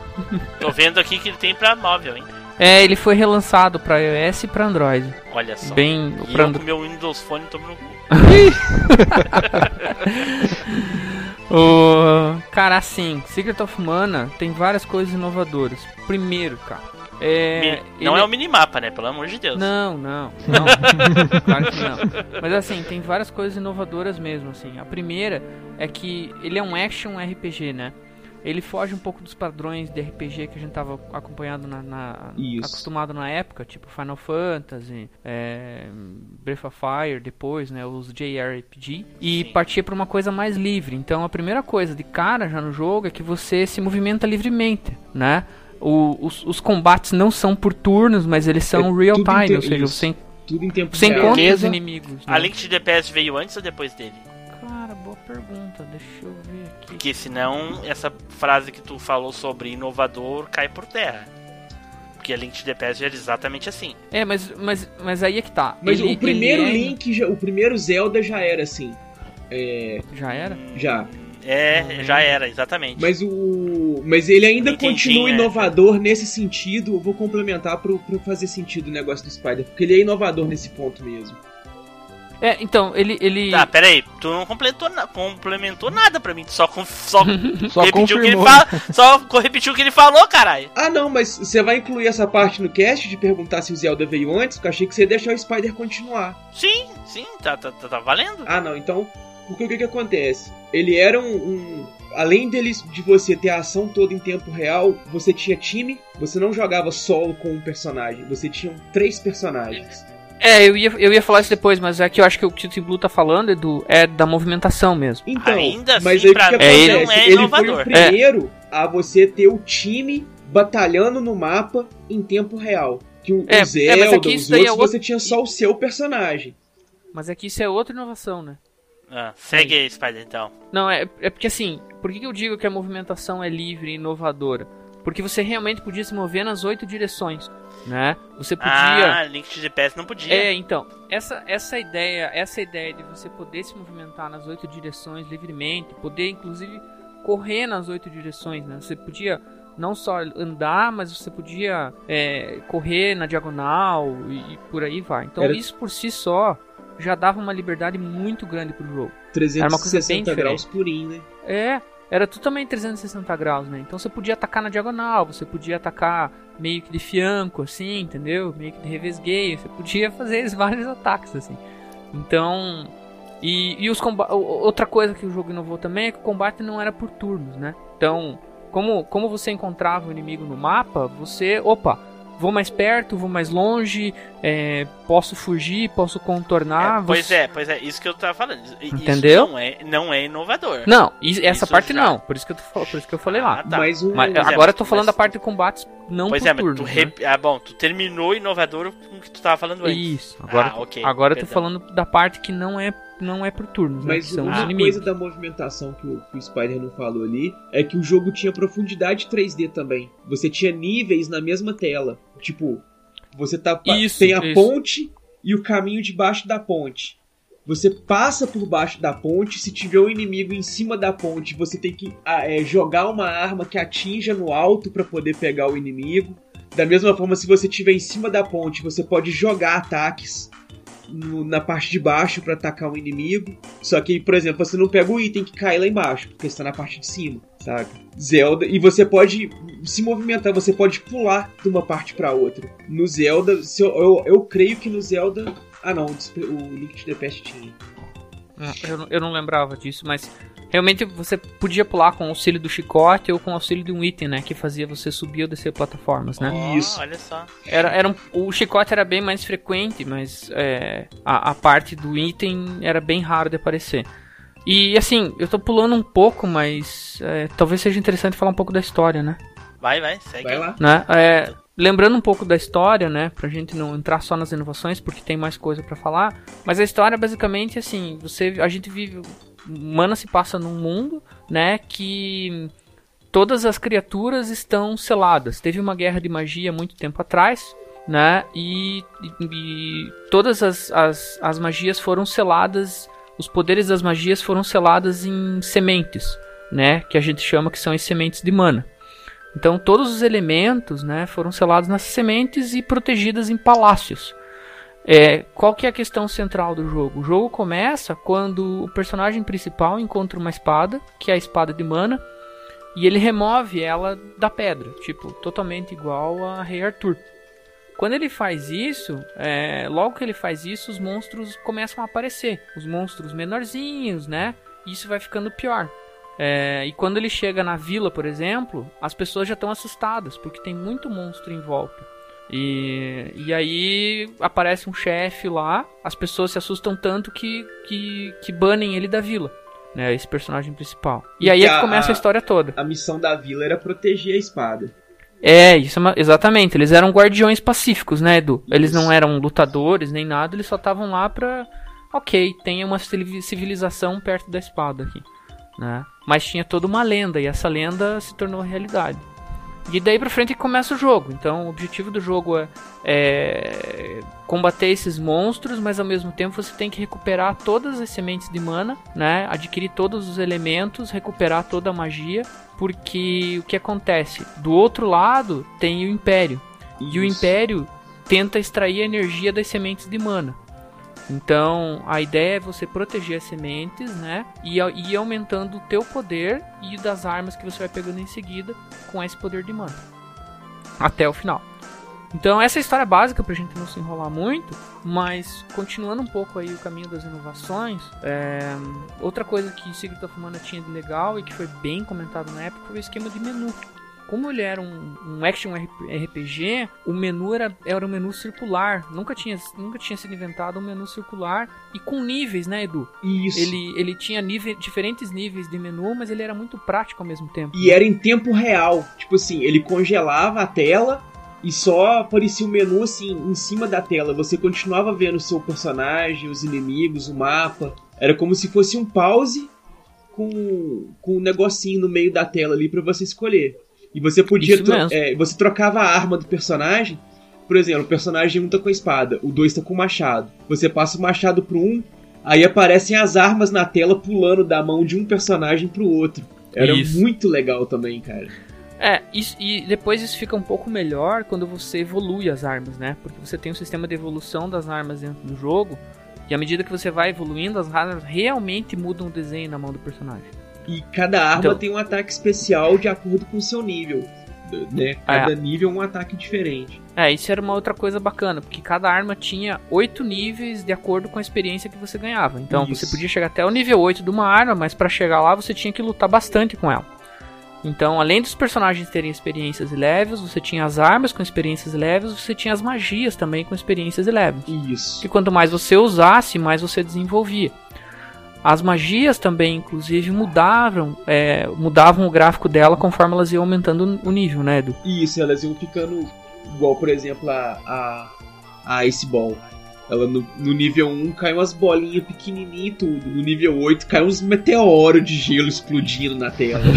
Tô vendo aqui que ele tem pra móvel, hein? É, ele foi relançado pra iOS e pra Android. Olha só. Bem, E pra eu com meu Windows Phone tô no cu. *laughs* O... Cara, assim, Secret of Mana tem várias coisas inovadoras. Primeiro, cara, é... Não ele- é o minimapa, né? Pelo amor de Deus. Não, não, não. *laughs* claro que não. Mas assim, tem várias coisas inovadoras mesmo, assim. A primeira é que ele é um action RPG, né? Ele foge um pouco dos padrões de RPG que a gente tava acompanhando na, na- acostumado na época, tipo Final Fantasy, é, Breath of Fire, depois, né, os JRPG, e Sim. partia para uma coisa mais livre. Então a primeira coisa de cara já no jogo é que você se movimenta livremente, né? O- os, os combates não são por turnos, mas eles são É real time, ou seja, você, Tudo em tempo você real. encontra os Beleza. inimigos. Né? A Link to the Past veio antes ou depois dele? Pergunta, deixa eu ver aqui. Porque senão essa frase que tu falou sobre inovador cai por terra. Porque a Link to the Past era exatamente assim. É, mas, mas, mas aí é que tá. Mas Ele- o primeiro ele é- Link, já- o primeiro Zelda já era assim. É, Já era? já. É, já era, exatamente. Mas o. Mas ele ainda Nintendinho, continua é. inovador nesse sentido. Eu vou complementar pro, pro fazer sentido o negócio do Spider. Porque ele é inovador nesse ponto mesmo. É, então, ele. ele... Tá, pera aí, tu não completou, na- complementou nada pra mim, tu só, com- só, *laughs* Só repetiu o que ele fala, só repetiu o que ele falou, caralho. Ah, não, mas você vai incluir essa parte no cast de perguntar se o Zelda veio antes? Porque eu achei que você ia deixar o Spider continuar. Sim, sim, tá, tá, tá, tá valendo. Ah, não, então. Porque o que que acontece? Ele era um. um- além dele, de você ter a ação toda em tempo real, você tinha time, você não jogava solo com um personagem, você tinha três personagens. É, eu ia, eu ia falar isso depois, mas é que eu acho que o que o Tim Blue tá falando, Edu, é da movimentação mesmo. Então, Ainda mas assim, aí o pra que mim, acontece? não é ele inovador. foi o primeiro a você ter o time batalhando no mapa em tempo real. Que o, É, o é, Zelda, mas aqui os isso daí é outros, outro- você tinha só o seu personagem. Mas é que isso é outra inovação, né? Ah, segue aí, Spider, então. Não, é, é porque assim, por que que eu digo que a movimentação é livre e inovadora? Porque você realmente podia se mover nas oito direções, né? Você podia. Ah, Link to Past não podia. É, então, essa, essa ideia, essa ideia de você poder se movimentar nas oito direções livremente, poder inclusive correr nas oito direções, né? Você podia não só andar, mas você podia é, correr na diagonal e, e por aí vai. Então Era- isso por si só já dava uma liberdade muito grande pro jogo. Era uma coisa bem 360 graus purinho, né? É, era totalmente 360 graus, né? Então você podia atacar na diagonal, você podia atacar meio que de fianco, assim, entendeu? Meio que de revesgueio, você podia fazer *laughs* vários ataques, assim. Então. E, e os outra coisa que o jogo inovou também é que o combate não era por turnos, né? Então, como, como você encontrava o inimigo no mapa, você. Opa! Vou mais perto, vou mais longe, é, posso fugir, posso contornar. É, pois você- é, pois é, isso que eu tava falando. Isso Entendeu? não é, não é inovador. Não, e- essa Isso parte já. não, por isso que eu, tô, por isso que eu falei lá. Ah, tá. Mas o. Mas é, agora eu mas- tô falando mas- da parte de combates não Pois por é, mas turnos, tu né? Ah, bom, tu terminou inovador com o que tu tava falando antes. Isso, agora, Ah, ok, agora eu tô falando da parte que não é, não é por turnos, né? Mas os uma inimigos. coisa da movimentação que o, que o Spider não falou ali é que o jogo tinha profundidade 3D também. Você tinha níveis na mesma tela. Tipo, você tá Isso, tem a isso. ponte e o caminho debaixo da ponte. Você passa por baixo da ponte, se tiver um inimigo em cima da ponte, você tem que ah, é, jogar uma arma que atinja no alto para poder pegar o inimigo. Da mesma forma, se você estiver em cima da ponte, você pode jogar ataques no- na parte de baixo para atacar um inimigo. Só que, por exemplo, você não pega o item que cai lá embaixo, porque está na parte de cima, sabe? Zelda, e você pode se movimentar, você pode pular de uma parte para outra. No Zelda, eu, eu, eu creio que no Zelda. Ah, não, o Link to the Past tinha. Eu, não- eu não lembrava disso, mas realmente você podia pular com o auxílio do chicote ou com o auxílio de um item, né? Que fazia você subir ou descer plataformas, né? Ó, Isso. Olha só. Era, era um- o chicote era bem mais frequente, mas é, a, a parte do item era bem raro de aparecer. E assim, eu tô pulando um pouco, mas é, talvez seja interessante falar um pouco da história, né? Vai, vai, segue. Vai lá. né? É, lembrando um pouco da história, né, pra gente não entrar só nas inovações, porque tem mais coisa pra falar, mas a história basicamente assim, você a gente vive Mana se passa num mundo, né, que todas as criaturas estão seladas. Teve uma guerra de magia muito tempo atrás, né? E, e- e todas as, as, as magias foram seladas, os poderes das magias foram seladas em sementes, né? Que a gente chama que são as sementes de mana. Então todos os elementos, né, foram selados nas sementes e protegidas em palácios. É, qual que é a questão central do jogo? O jogo começa quando o personagem principal encontra uma espada, que é a espada de mana, e ele remove ela da pedra, tipo, totalmente igual a Rei Arthur. Quando ele faz isso, é, logo que ele faz isso, os monstros começam a aparecer. Os monstros menorzinhos, né? Isso vai ficando pior. É, e quando ele chega na vila, por exemplo, as pessoas já estão assustadas, porque tem muito monstro em volta. E, e aí aparece um chefe lá, as pessoas se assustam tanto que, que, que banem ele da vila, né? Esse personagem principal. E aí é que começa a a- história toda. A missão da vila era proteger a espada. É, isso é uma- exatamente. Eles eram guardiões pacíficos, né, Edu? Eles Isso. não eram lutadores nem nada, eles só estavam lá pra. Ok, tem uma civili- civilização perto da espada aqui, né? Mas tinha toda uma lenda e essa lenda se tornou realidade. E daí pra frente começa o jogo. Então o objetivo do jogo é, é combater esses monstros, mas ao mesmo tempo você tem que recuperar todas as sementes de mana, né? Adquirir todos os elementos, recuperar toda a magia, porque o que acontece? Do outro lado tem o Império. E o Isso. Império tenta extrair a energia das sementes de mana. Então, a ideia é você proteger as sementes, né? E ir aumentando o teu poder e das armas que você vai pegando em seguida com esse poder de mana. Até o final. Então, essa é a história básica pra gente não se enrolar muito, mas continuando um pouco aí o caminho das inovações, é, outra coisa que Secret of Mana tinha de legal e que foi bem comentado na época foi o esquema de menu. Como ele era um, um action RPG, o menu era, era um menu circular. Nunca tinha, nunca tinha sido inventado um menu circular e com níveis, né, Edu? Isso. Ele, ele tinha nível, diferentes níveis de menu, mas ele era muito prático ao mesmo tempo. E era em tempo real. Tipo assim, ele congelava a tela e só aparecia o menu assim em cima da tela. Você continuava vendo o seu personagem, os inimigos, o mapa. Era como se fosse um pause com, com um negocinho no meio da tela ali pra você escolher. E você podia. Tro- é, você trocava a arma do personagem. Por exemplo, o personagem 1 tá com a espada, o 2 tá com o machado. Você passa o machado pro um, aí aparecem as armas na tela pulando da mão de um personagem pro outro. Era Isso. muito legal também, cara. É, isso- e depois isso fica um pouco melhor quando você evolui as armas, né? Porque você tem um sistema de evolução das armas dentro do jogo. E à medida que você vai evoluindo, as armas realmente mudam o desenho na mão do personagem. E cada arma Então- tem um ataque especial de acordo com o seu nível. Né? Cada nível é um ataque diferente. É, isso era uma outra coisa bacana, porque cada arma tinha oito níveis de acordo com a experiência que você ganhava. Então Isso. você podia chegar até o nível 8 de uma arma, mas pra chegar lá você tinha que lutar bastante com ela. Então, além dos personagens terem experiências e levels, você tinha as armas com experiências e levels, você tinha as magias também com experiências e levels. Isso. que quanto mais você usasse, mais você desenvolvia. As magias também, inclusive, mudavam, é, mudavam o gráfico dela conforme elas iam aumentando o nível, né, Edu? Isso, elas iam ficando igual, por exemplo, a, a, a Ice Ball. Ela no, no nível 1 cai umas bolinhas pequenininhas e tudo. No nível 8 cai uns meteoros de gelo explodindo na tela. *laughs*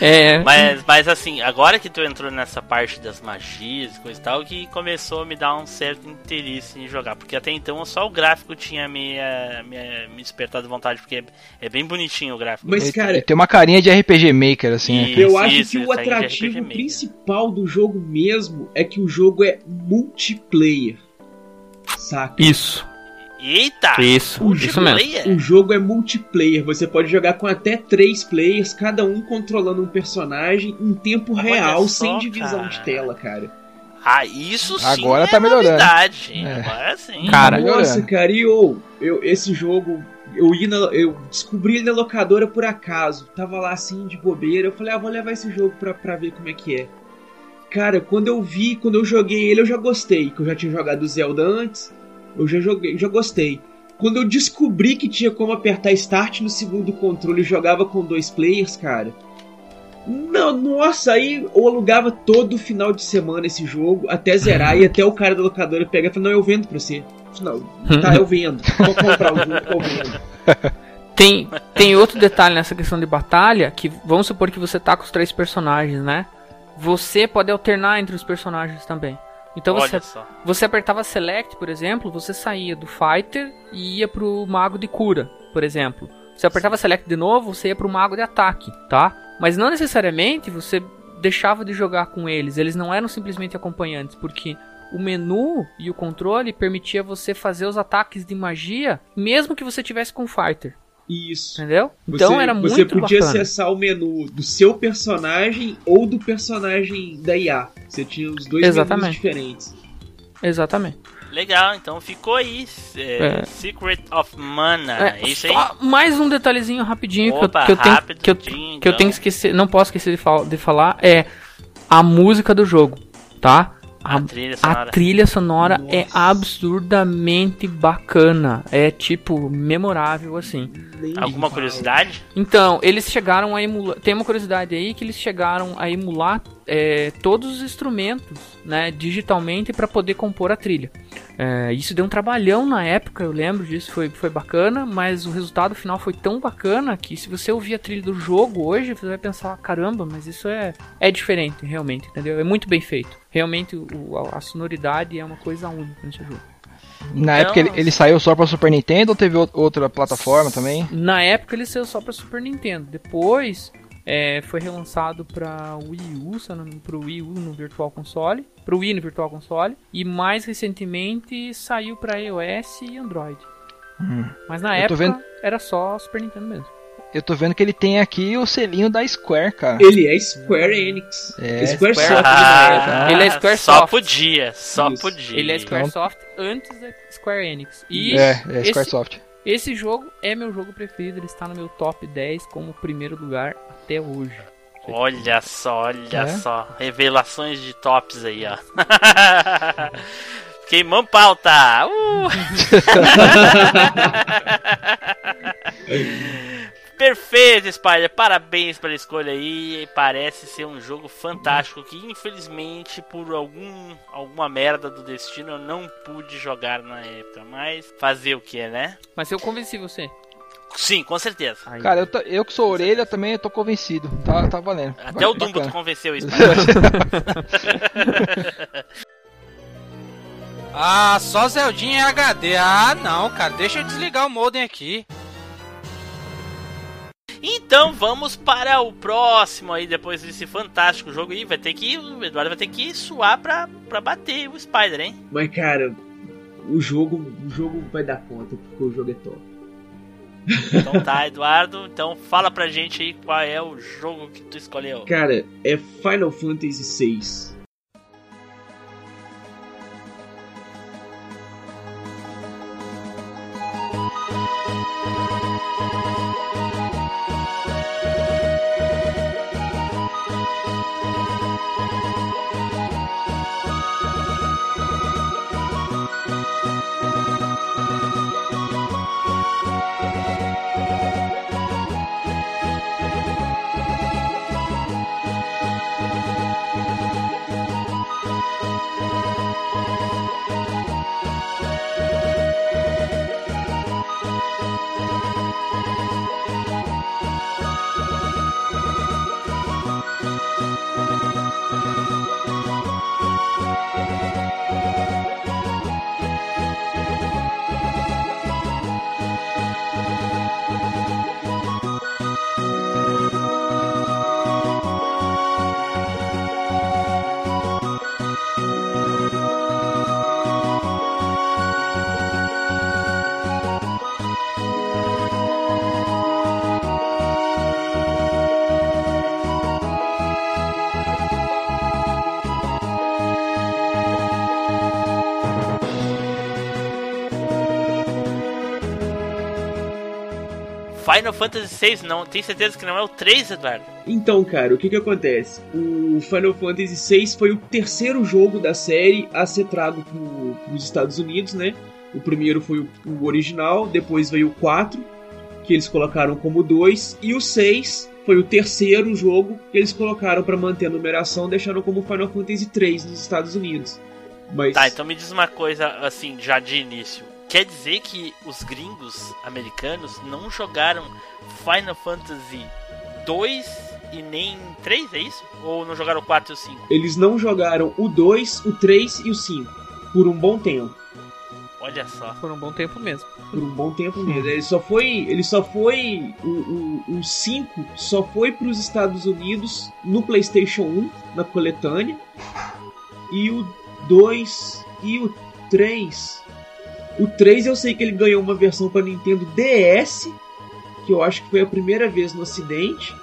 É, Mas, mas assim, agora que tu entrou nessa parte das magias e coisa e tal, que começou a me dar um certo interesse em jogar. Porque até então só o gráfico tinha me, eh, me, me despertado vontade, porque é, é bem bonitinho o gráfico. Mas, Ele- cara, ele tem uma carinha de RPG Maker, assim. né? E- eu Isso, acho isso, que o isso de atrativo principal do jogo mesmo é que o jogo é multiplayer. Saca? isso, Eita! isso, O isso mesmo. Multiplayer? O jogo é multiplayer, você pode jogar com até três players, cada um controlando um personagem em tempo Olha real, só, sem divisão de cara. tela, cara. Ah, isso sim Agora é tá melhorando. novidade? É. Agora sim. Cara, Nossa, cara, e eu, eu, esse jogo, eu ia na, eu descobri ele na locadora por acaso. Tava lá assim, de bobeira, eu falei, ah, vou levar esse jogo pra, pra ver como é que é. Cara, quando eu vi, quando eu joguei ele, eu já gostei, que eu já tinha jogado Zelda antes, eu já joguei, já gostei. Quando eu descobri que tinha como apertar Start no segundo controle e jogava com dois players, cara. Não, nossa, aí eu alugava todo final de semana esse jogo, até zerar, e até o cara da locadora pegar e falar, não, eu vendo pra você. Não, tá, eu vendo. Vou comprar o jogo, eu vendo. *laughs* Tem, tem outro detalhe nessa questão de batalha, que vamos supor que você tá com os três personagens, né? Você pode alternar entre os personagens também. Então você, só. você apertava Select, por exemplo, você saía do Fighter e ia pro Mago de Cura, por exemplo. Você apertava Select de novo, você ia pro Mago de Ataque, tá? Mas não necessariamente você deixava de jogar com eles. Eles não eram simplesmente acompanhantes, porque o menu e o controle permitia você fazer os ataques de magia, mesmo que você tivesse com o Fighter, Isso. entendeu? Então Você- era muito Você podia bacana. acessar o menu do seu personagem ou do personagem da IA. Você tinha os dois Exatamente. menus diferentes. Exatamente. Legal, então ficou aí. é, É. Secret of Mana. É, É, isso aí? só mais um detalhezinho rapidinho que eu- Opa, que, eu, tenho, que, eu, que eu tenho que esquecer, não posso esquecer de, fal- de falar, é a música do jogo, tá? A, A trilha a sonora. trilha sonora Nossa. é absurdamente bacana, é tipo memorável assim. Alguma curiosidade? Então, eles chegaram a emular. Tem uma curiosidade aí que eles chegaram a emular é, todos os instrumentos, né, digitalmente para poder compor a trilha. É, isso deu um trabalhão na época, eu lembro disso, foi, foi bacana, mas o resultado final foi tão bacana que se você ouvir a trilha do jogo hoje, você vai pensar, caramba, mas isso é, é diferente, realmente, entendeu? É muito bem feito. Realmente o- a, a sonoridade é uma coisa única nesse jogo. Na Então- época ele, ele saiu só pra Super Nintendo ou teve ou- outra plataforma também? Na época ele saiu só pra Super Nintendo. Depois é, foi relançado pra Wii U, pro Wii U no Virtual Console, pro Wii no Virtual Console e mais recentemente saiu pra iOS e Android. Mas na Hum. Eu época era só Super Nintendo mesmo. Eu tô vendo que ele tem aqui o selinho da Square, cara. Ele é Square Enix. É, Square Square- Soft. Ah, Ele é Square Só Soft. podia, só Isso. podia. Ele é Então- Squaresoft antes da Square Enix. E É, é esse, Squaresoft. esse jogo é meu jogo preferido, ele está no meu top 10 como primeiro lugar até hoje. Olha só, olha É? só. Revelações de tops aí, ó. *laughs* Queimando pauta! Uh! *laughs* *laughs* Perfeito, Spider. Parabéns pela escolha aí. Parece ser um jogo fantástico que, infelizmente, por algum alguma merda do destino, eu não pude jogar na época. Mas fazer o que, né? Mas eu convenci você. Sim, com certeza. Cara, eu, eu que sou orelha também tô convencido. Tá, tá valendo. Até o. Dumbo tu convenceu, *laughs* Spider. Ah, só Zeldinha HD. Ah, não, cara. Deixa eu desligar o modem aqui. Então vamos para o próximo aí, depois desse fantástico jogo aí. Vai ter que. O Eduardo vai ter que suar pra, pra bater o Spider, hein? Mas cara, o jogo, o jogo vai dar conta, porque o jogo é top. Então tá, *laughs* Eduardo, então fala pra gente aí qual é o jogo que tu escolheu. Cara, é Final Fantasy VI. Final Fantasy VI, não, tem certeza que não é o 3, Eduardo? Então, cara, o que que acontece? O Final Fantasy VI foi o terceiro jogo da série a ser trago pro, pros Estados Unidos, né? O primeiro foi o, o original, depois veio o 4, que eles colocaram como 2, e o 6 foi o terceiro jogo que eles colocaram pra manter a numeração, deixando como Final Fantasy 3 nos Estados Unidos. Mas Tá, então me diz uma coisa assim, já de início. Quer dizer que os gringos americanos não jogaram Final Fantasy 2 e nem 3, é isso? Ou não jogaram o 4 e o 5? eles não jogaram o 2, o 3 e o 5 por um bom tempo. Olha só. Por um bom tempo mesmo. por um bom tempo mesmo. Ele só foi, ele só foi o, o, o 5 só foi para os Estados Unidos no PlayStation 1 na coletânea e o 2 e o 3 o 3 eu sei que ele ganhou uma versão para Nintendo DS que eu acho que foi a primeira vez no ocidente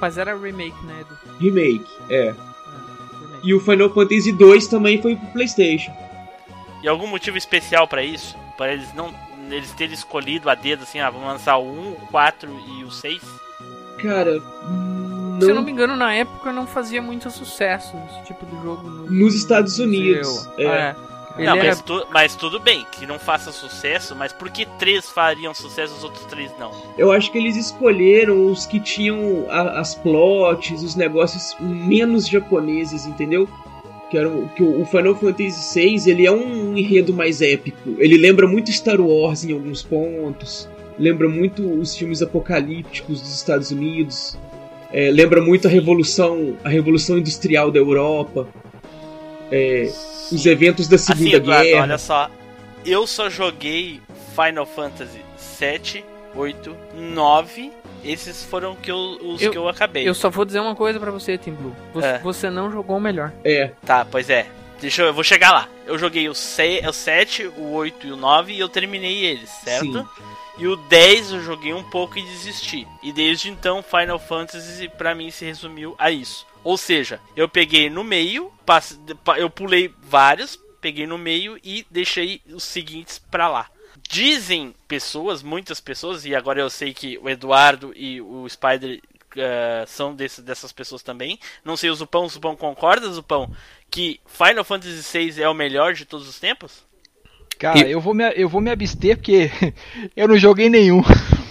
Mas era remake, né, Edu? remake é remake. e o Final Fantasy 2 também foi pro PlayStation E algum motivo especial pra isso? Para eles não eles terem escolhido a dedo assim, ah, vamos lançar o 1, o 4 e o 6? cara não, Se eu não me engano, na época não fazia muito sucesso esse tipo de jogo no- Nos Estados Unidos, museu. é. É. Ele não, era- mas, tu- mas tudo bem, que não faça sucesso, mas por que três fariam sucesso e os outros três não? Eu acho que eles escolheram os que tinham a- as plots, os negócios menos japoneses, entendeu? Que, era, o- que o o Final Fantasy VI ele é um enredo mais épico. Ele lembra muito Star Wars em alguns pontos. Lembra muito os filmes apocalípticos dos Estados Unidos. é, lembra muito a revolução, a revolução industrial da Europa. é, os eventos da Assim, Segunda Eduardo, Guerra. olha só. Eu só joguei Final Fantasy 7, 8, 9. Esses foram que eu, os Eu- que eu acabei. Eu só vou dizer uma coisa pra você, Team Blue. Você, É. você não jogou o melhor. É, Tá, pois é. Deixa eu, eu vou chegar lá. Eu joguei o, se, o 7, o 8 e o 9 e eu terminei eles, certo? Sim. E o 10 eu joguei um pouco e desisti. E desde então Final Fantasy pra mim se resumiu a isso. Ou seja, eu peguei no meio, passe- pa- eu pulei vários, peguei no meio e deixei os seguintes pra lá. Dizem pessoas, muitas pessoas, e agora eu sei que o Eduardo e o Spider eh, são desse- dessas pessoas também. Não sei o Zupão, o Zupão concorda, Zupão, que Final Fantasy VI é o melhor de todos os tempos? Cara, eu vou, me, eu vou me abster porque *laughs* eu não joguei nenhum.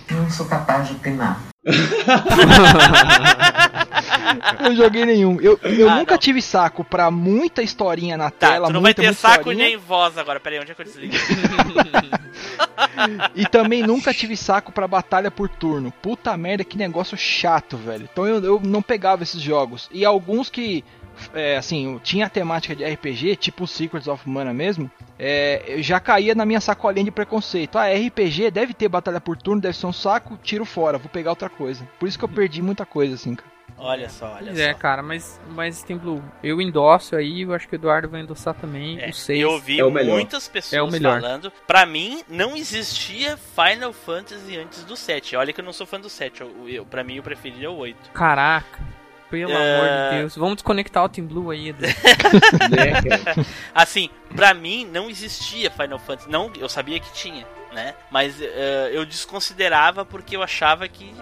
Eu não sou capaz de opinar. *laughs* Eu não joguei nenhum. Eu, eu Ah, nunca não. tive saco pra muita historinha na Tá, tela, tu não vai muita, ter muita saco historinha. nem voz agora. Pera aí, onde é que eu desligo? *laughs* E também nunca tive saco pra batalha por turno. Puta merda, que negócio chato, velho. Então eu, eu não pegava esses jogos. E alguns que, é, assim, tinha a temática de RPG, tipo Secrets of Mana mesmo, é, eu já caía na minha sacolinha de preconceito. Ah, RPG deve ter batalha por turno, deve ser um saco, tiro fora, vou pegar outra coisa. Por isso que eu perdi muita coisa, assim, cara. Olha só, olha Pois só. é, cara, mas, mas Team Blue, eu endosso aí, eu acho que o Eduardo vai endossar também. É, o 6. eu ouvi é o melhor. muitas pessoas É o melhor. falando. Pra mim, não existia Final Fantasy antes do 7. Olha que eu não sou fã do 7. Eu, eu, pra mim, o preferido é o 8. Caraca. Pelo É. amor de Deus. Vamos desconectar o Team Blue aí? *laughs* *laughs* Assim, pra mim, não existia Final Fantasy. Não, eu sabia que tinha, né? Mas eh, eu desconsiderava porque eu achava que.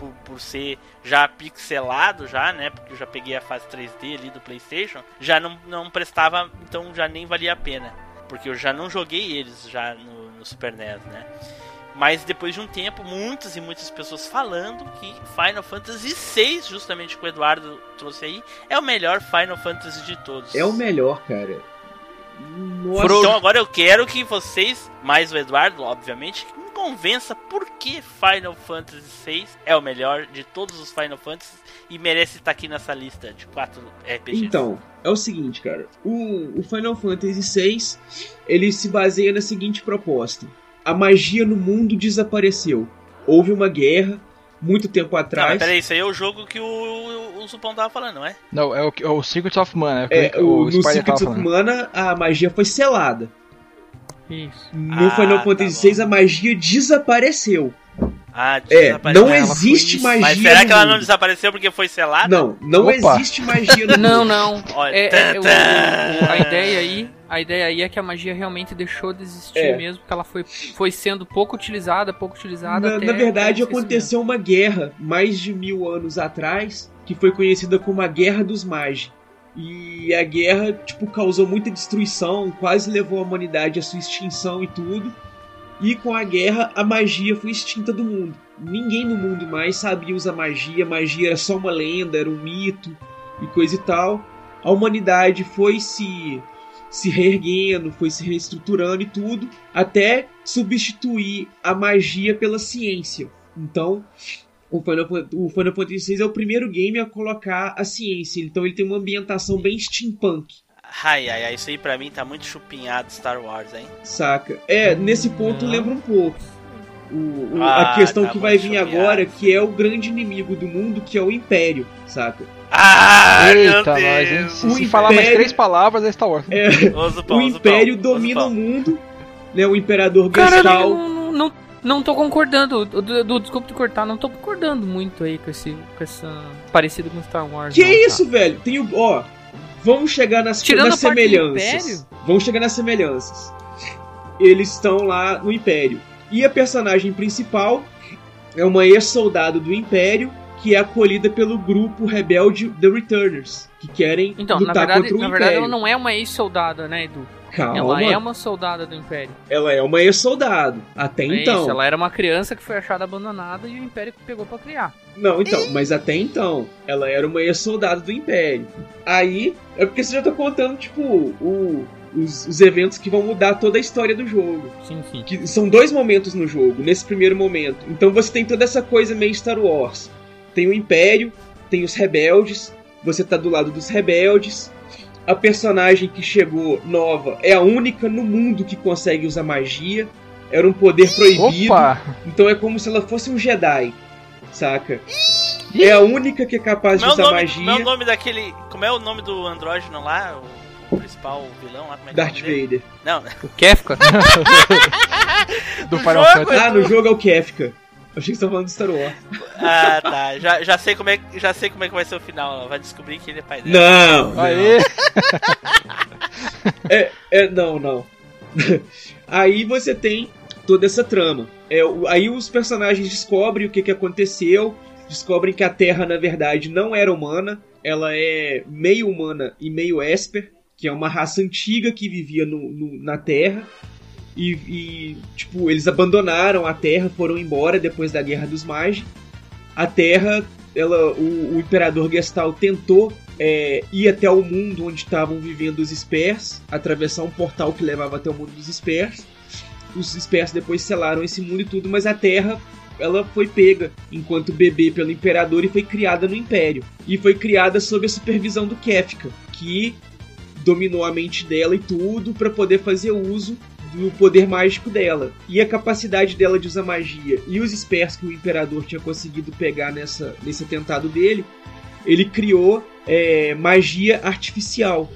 Por, por ser já pixelado já, né? Porque eu já peguei a fase 3D ali do Playstation, já não, não prestava, então já nem valia a pena. Porque eu já não joguei eles já no, no Super NES, né? Mas depois de um tempo, muitas e muitas pessoas falando que Final Fantasy VI, justamente que o Eduardo trouxe aí, é o melhor Final Fantasy de todos. É o melhor, cara. Nossa, Então agora eu quero que vocês, mais o Eduardo, obviamente, me convença por que Final Fantasy VI é o melhor de todos os Final Fantasy e merece estar aqui nessa lista de quatro RPGs. Então, é o seguinte, cara. O, o Final Fantasy VI, ele se baseia na seguinte proposta. A magia no mundo desapareceu. Houve uma guerra, muito tempo Não, mas atrás. peraí, isso aí é o jogo que o, o, o Supão tava falando, não é? Não, é o, é o Secrets of Mana. É, É, o, o, no Spider Secrets of. Mana, a magia foi selada. Isso. No Ah, Final tá Fantasy. VI, a magia desapareceu. Ah, É, não existe foi- magia Mas será que ela não desapareceu porque foi selada? Não, não Opa. existe magia no *laughs* Não, não. É, é, tan, o- o- a ideia aí, A ideia aí é que a magia realmente deixou de existir É. mesmo, porque ela foi, foi sendo pouco utilizada, pouco utilizada. Na, até na verdade, aconteceu uma guerra mais de mil anos atrás, que foi conhecida como a Guerra dos Magi. E a guerra, tipo, causou muita destruição, quase levou a humanidade à sua extinção e tudo. E com a guerra, a magia foi extinta do mundo. Ninguém no mundo mais sabia usar magia, magia era só uma lenda, era um mito e coisa e tal. A humanidade foi se se reerguendo, foi se reestruturando e tudo, até substituir a magia pela ciência. Então, o Final, o Final Fantasy VI é o primeiro game a colocar a ciência. Então ele tem uma ambientação bem steampunk, Ai, ai, ai, isso aí pra mim tá muito chupinhado Star Wars, hein? saca? É, nesse ponto lembra um pouco. O- o- Ah, a questão tá que vai vir chopeado. agora, que é o grande inimigo do mundo, que é o Império, saca? Ah, meu Eita, Deus! nós, hein? Se, O se falar mais Império- três palavras é Star Wars. É, o Império domina o mundo, né? O Imperador Cara, Gestal. não, não, não, tô concordando. Du- desculpa te cortar, não tô concordando muito aí com esse. Com essa. parecido com Star Wars. Que não, tá? isso, velho? Tem o. Ó, vamos chegar nas, Tirando nas a parte do semelhanças. Império? Vamos chegar nas semelhanças. Eles estão lá no Império. E a personagem principal é uma ex-soldado do Império que é acolhida pelo grupo rebelde The Returners, que querem Então, na lutar verdade, contra o na Império. verdade, ela não é uma ex-soldada, né, Edu? Calma. Ela é uma soldada do Império. Ela é uma ex-soldado. Até É então. isso, ela era uma criança que foi achada abandonada e o Império pegou pra criar. Não, então, mas até então, ela era uma ex-soldado do Império. Aí, é porque você já tá contando, tipo, o- os, os eventos que vão mudar toda a história do jogo. Sim, sim. Que são dois momentos no jogo, nesse primeiro momento. Então você tem toda essa coisa meio Star Wars. Tem o Império, tem os rebeldes, você tá do lado dos rebeldes. A personagem que chegou nova é a única no mundo que consegue usar magia. Era um poder proibido. Opa! Então é como se ela fosse um Jedi, saca? É a única que é capaz de Como é, o usar nome, magia. como é o nome daquele. Como é o nome do andrógeno lá? O, principal vilão lá? Como é que é o Darth dele? Vader. Não, O Kefka? *laughs* Do No Final jogo, Fantasy. Ah, no jogo é o Kefka. Eu achei que você tava falando de Star Wars. Ah, tá. Já, já, sei como é, que- já sei como é que vai ser o final. Ela vai descobrir que ele é pai dela. Não! não. Aê! *laughs* É, é, não, não. aí você tem toda essa trama. É, aí os personagens descobrem o que, que aconteceu, descobrem que a Terra, na verdade, não era humana, ela é meio humana e meio Esper, que é uma raça antiga que vivia no, no- na Terra. E, e, tipo, eles abandonaram a Terra, foram embora depois da Guerra dos Magi. A Terra, ela, o, o Imperador Gestal tentou é, ir até o mundo onde estavam vivendo os Spers, atravessar um portal que levava até o mundo dos Spers. Os Spers depois selaram esse mundo e tudo, mas a Terra ela foi pega enquanto bebê pelo Imperador e foi criada no Império. E foi criada sob a supervisão do Kefka, que dominou a mente dela e tudo para poder fazer uso do poder mágico dela. E a capacidade dela de usar magia e os Spers que o Imperador tinha conseguido pegar nessa, nesse atentado dele, ele criou é, magia artificial.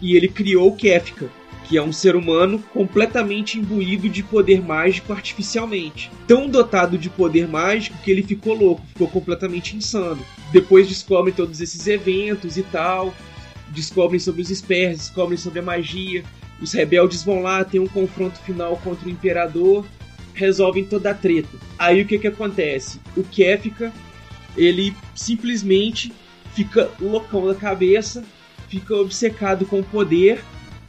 E ele criou o Kefka, que é um ser humano completamente imbuído de poder mágico artificialmente. Tão dotado de poder mágico que ele ficou louco, ficou completamente insano. Depois descobrem todos esses eventos e tal, descobrem sobre os Spers, descobrem sobre a magia. Os rebeldes vão lá, tem um confronto final contra o Imperador, resolvem toda a treta. Aí o que que acontece? O Kefka, ele simplesmente fica loucão da cabeça, fica obcecado com o poder,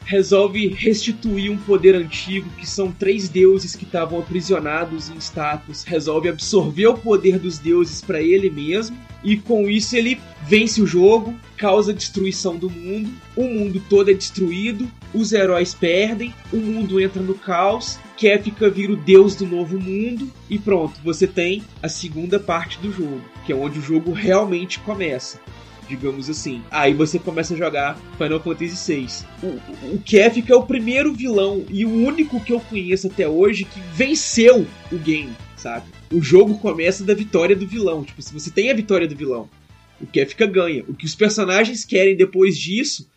resolve restituir um poder antigo, que são três deuses que estavam aprisionados em status, resolve absorver o poder dos deuses para ele mesmo, e com isso ele vence o jogo, causa destruição do mundo, o mundo todo é destruído, os heróis perdem, o mundo entra no caos, Kefka vira o deus do novo mundo, e pronto, você tem a segunda parte do jogo, que é onde o jogo realmente começa digamos assim. Aí você começa a jogar Final Fantasy VI. O, o Kefka é o primeiro vilão e o único que eu conheço até hoje que venceu o game, sabe? O jogo começa da vitória do vilão. Tipo, se você tem a vitória do vilão, o Kefka ganha. O que os personagens querem depois disso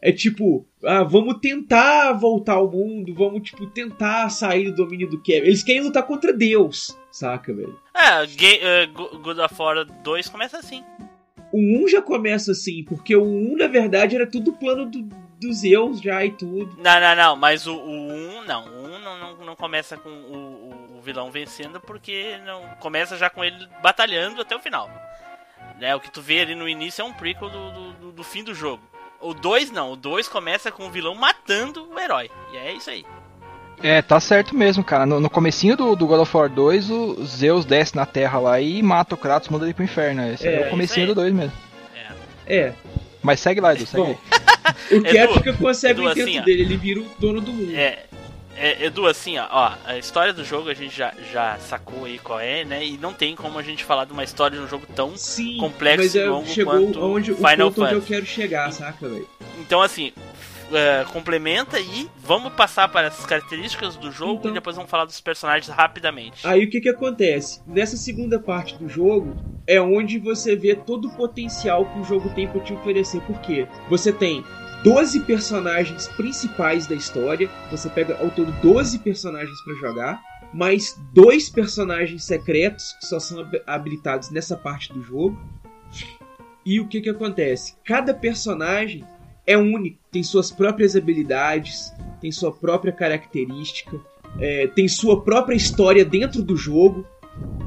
é tipo, ah, vamos tentar voltar ao mundo, vamos, tipo, tentar sair do domínio do Kefka. Eles querem lutar contra Deus, saca, velho? É, Go- God of War 2 começa assim. O 1 já começa assim, porque o 1, na verdade, era tudo plano do, do Zeus já e tudo. Não, não, não, mas o 1, um, não. O 1 um não, não, não começa com o, o, vilão vencendo, porque não começa já com ele batalhando até o final. Né, o que tu vê ali no início é um prequel do, do, do fim do jogo. O 2 não, o 2 começa com o vilão matando o herói. E é isso aí. É, tá certo mesmo, cara. No, no comecinho do, do God of War 2, o Zeus desce na Terra lá e mata o Kratos, manda ele pro inferno. Esse é, é o comecinho do 2 mesmo. É. é. Mas segue lá, Edu, segue Bom, *laughs* O Kefka consegue o intento assim, dele, ele vira o dono do mundo. É, é, Edu, assim, ó, a história do jogo a gente já, já sacou aí qual é, né? E não tem como a gente falar de uma história de um jogo tão Sim, complexo e longo chegou quanto onde, Final o ponto onde eu quero chegar, saca, velho? Então, assim, uh, complementa e vamos passar para as características do jogo então, e depois vamos falar dos personagens rapidamente. Aí o que que acontece? Nessa segunda parte do jogo é onde você vê todo o potencial que o jogo tem para te oferecer. Por quê? Você tem 12 personagens principais da história. Você pega ao todo 12 personagens para jogar, mais dois personagens secretos que só são habilitados nessa parte do jogo. E o que que acontece? Cada personagem é único, tem suas próprias habilidades, tem sua própria característica, é, tem sua própria história dentro do jogo.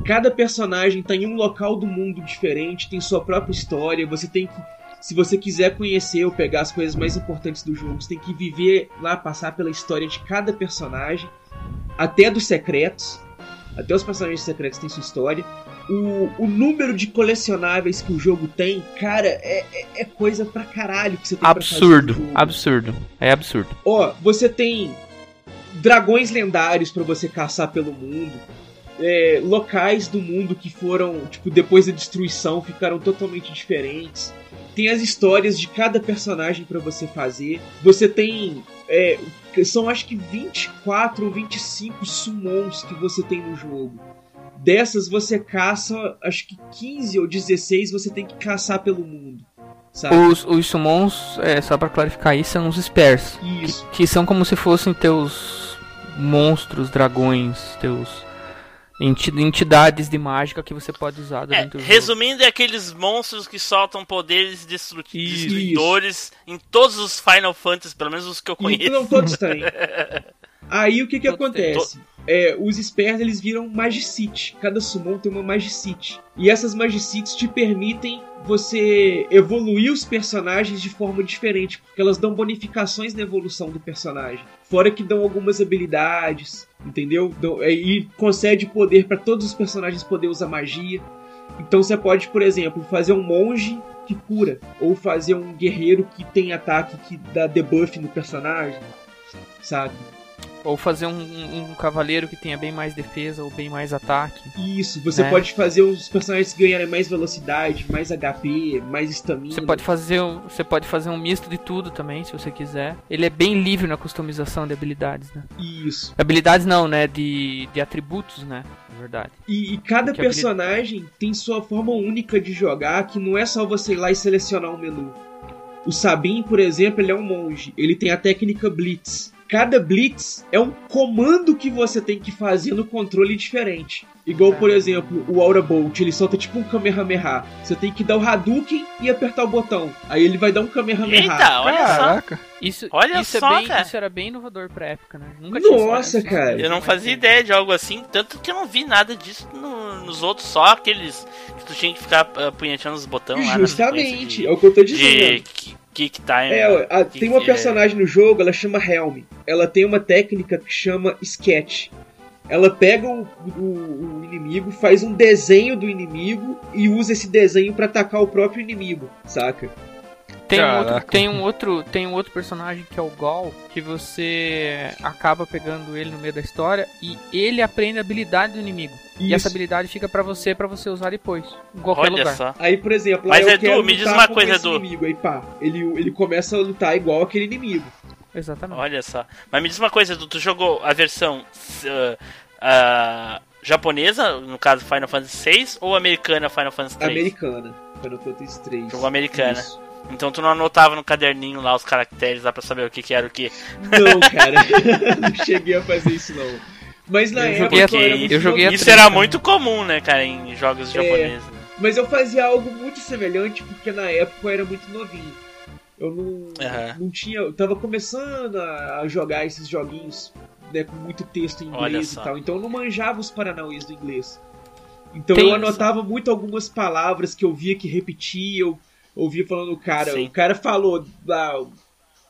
Cada personagem está em um local do mundo diferente, tem sua própria história. Você tem que se você quiser conhecer ou pegar as coisas mais importantes do jogo, você tem que viver lá, passar pela história de cada personagem, até dos secretos. Até os personagens secretos têm sua história. O, o número de colecionáveis que o jogo tem, cara, é, é, é coisa pra caralho que você tem Absurdo, pra fazer absurdo. É absurdo. Ó, você tem dragões lendários para você caçar pelo mundo. É, locais do mundo que foram, tipo, depois da destruição, ficaram totalmente diferentes tem as histórias de cada personagem para você fazer. Você tem. É, são acho que 24 ou 25 summons que você tem no jogo. Dessas você caça, acho que 15 ou 16 você tem que caçar pelo mundo. Sabe? Os, os summons, é, só para clarificar isso, são os spares. Isso. Que, que são como se fossem teus monstros, dragões, teus entidades de mágica que você pode usar durante é, o jogo. Resumindo, é aqueles monstros que soltam poderes destruidores em todos os Final Fantasy, pelo menos os que eu conheço. E não todos *laughs* têm. Aí o que que acontece? É, os Spurs eles viram Magicite. Cada summon tem uma Magicite. E essas Magicites te permitem você evoluir os personagens de forma diferente, porque elas dão bonificações na evolução do personagem. Fora que dão algumas habilidades, entendeu? É, e concede poder para todos os personagens poder usar magia. Então você pode, por exemplo, fazer um monge que cura, ou fazer um guerreiro que tem ataque que dá debuff no personagem, sabe? Ou fazer um, um, um, cavaleiro que tenha bem mais defesa ou bem mais ataque. Isso, você né? pode fazer os personagens ganharem mais velocidade, mais HP, mais estamina. Você pode fazer você pode fazer um misto de tudo também, se você quiser. Ele é bem livre na customização de habilidades, né? Isso. Habilidades não, né? De, de atributos, né? Na verdade. E, e cada Porque personagem habilidade... tem sua forma única de jogar, que não é só você ir lá e selecionar um menu. O Sabin, por exemplo, ele é um monge. Ele tem a técnica Blitz cada blitz é um comando que você tem que fazer no controle diferente. Igual, por exemplo, o Aura Bolt, ele solta tipo um Kamehameha. Você tem que dar o Hadouken e apertar o botão. Aí ele vai dar um Kamehameha. Eita, olha Caraca. só. Isso, olha isso, é só, é bem, isso era bem inovador pra época, né? Nunca Nossa, cara. Eu não fazia ideia de algo assim, tanto que eu não vi nada disso no, nos outros, só aqueles que tu tinha que ficar uh, punhetando os botões lá. Justamente, de, é o que eu tô dizendo. De, Kick Time. É, a, tem uma personagem é... no jogo, ela chama Helm. Ela tem uma técnica que chama Sketch. Ela pega o, o, o inimigo, faz um desenho do inimigo e usa esse desenho para atacar o próprio inimigo, saca? Tem um, outro, tem um, outro, tem um outro personagem que é o Gol, que você acaba pegando ele no meio da história e ele aprende a habilidade do inimigo. Isso. E essa habilidade fica para você para você usar depois, em qualquer Olha lugar. Só. Aí, por exemplo, Mas Edu, me diz uma coisa, Edu. Inimigo, aí pá, ele, ele começa a lutar igual aquele inimigo. Exatamente. Olha só. Mas me diz uma coisa, tu jogou a versão uh, uh, japonesa, no caso Final Fantasy VI, ou americana Final Fantasy III? Americana, Final Fantasy 3. Jogou americana. Isso. Então tu não anotava no caderninho lá os caracteres lá pra saber o que, que era o que? Não, cara. *laughs* *laughs* não cheguei a fazer isso não. Mas na eu época joguei, eu, eu joguei Isso era muito comum, né, cara, em jogos é, japoneses. Mas eu fazia algo muito semelhante porque na época eu era muito novinho. Eu não, Aham. não tinha. Eu tava começando a jogar esses joguinhos né, com muito texto em inglês e tal. Então eu não manjava os paranauês do inglês. Então Tem eu anotava muito algumas palavras que eu via que repetia, eu ouvia falando o cara. Sim. O cara falou lá, o-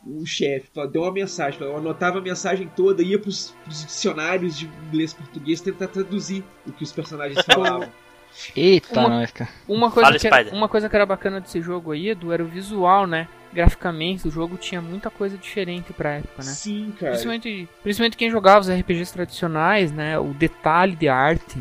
o chefe, falou- deu uma mensagem. Eu anotava a mensagem toda, ia pros, pros dicionários de inglês e português tentar traduzir o que os personagens *laughs* falavam. Eita, Uma- nós, cara. Uma coisa, Fala, que era, Spider. uma coisa que era bacana desse jogo aí, Edu, era o visual, né? Graficamente, o jogo tinha muita coisa diferente pra época, né? Sim, cara. Principalmente, principalmente quem jogava os RPGs tradicionais, né? O detalhe de arte,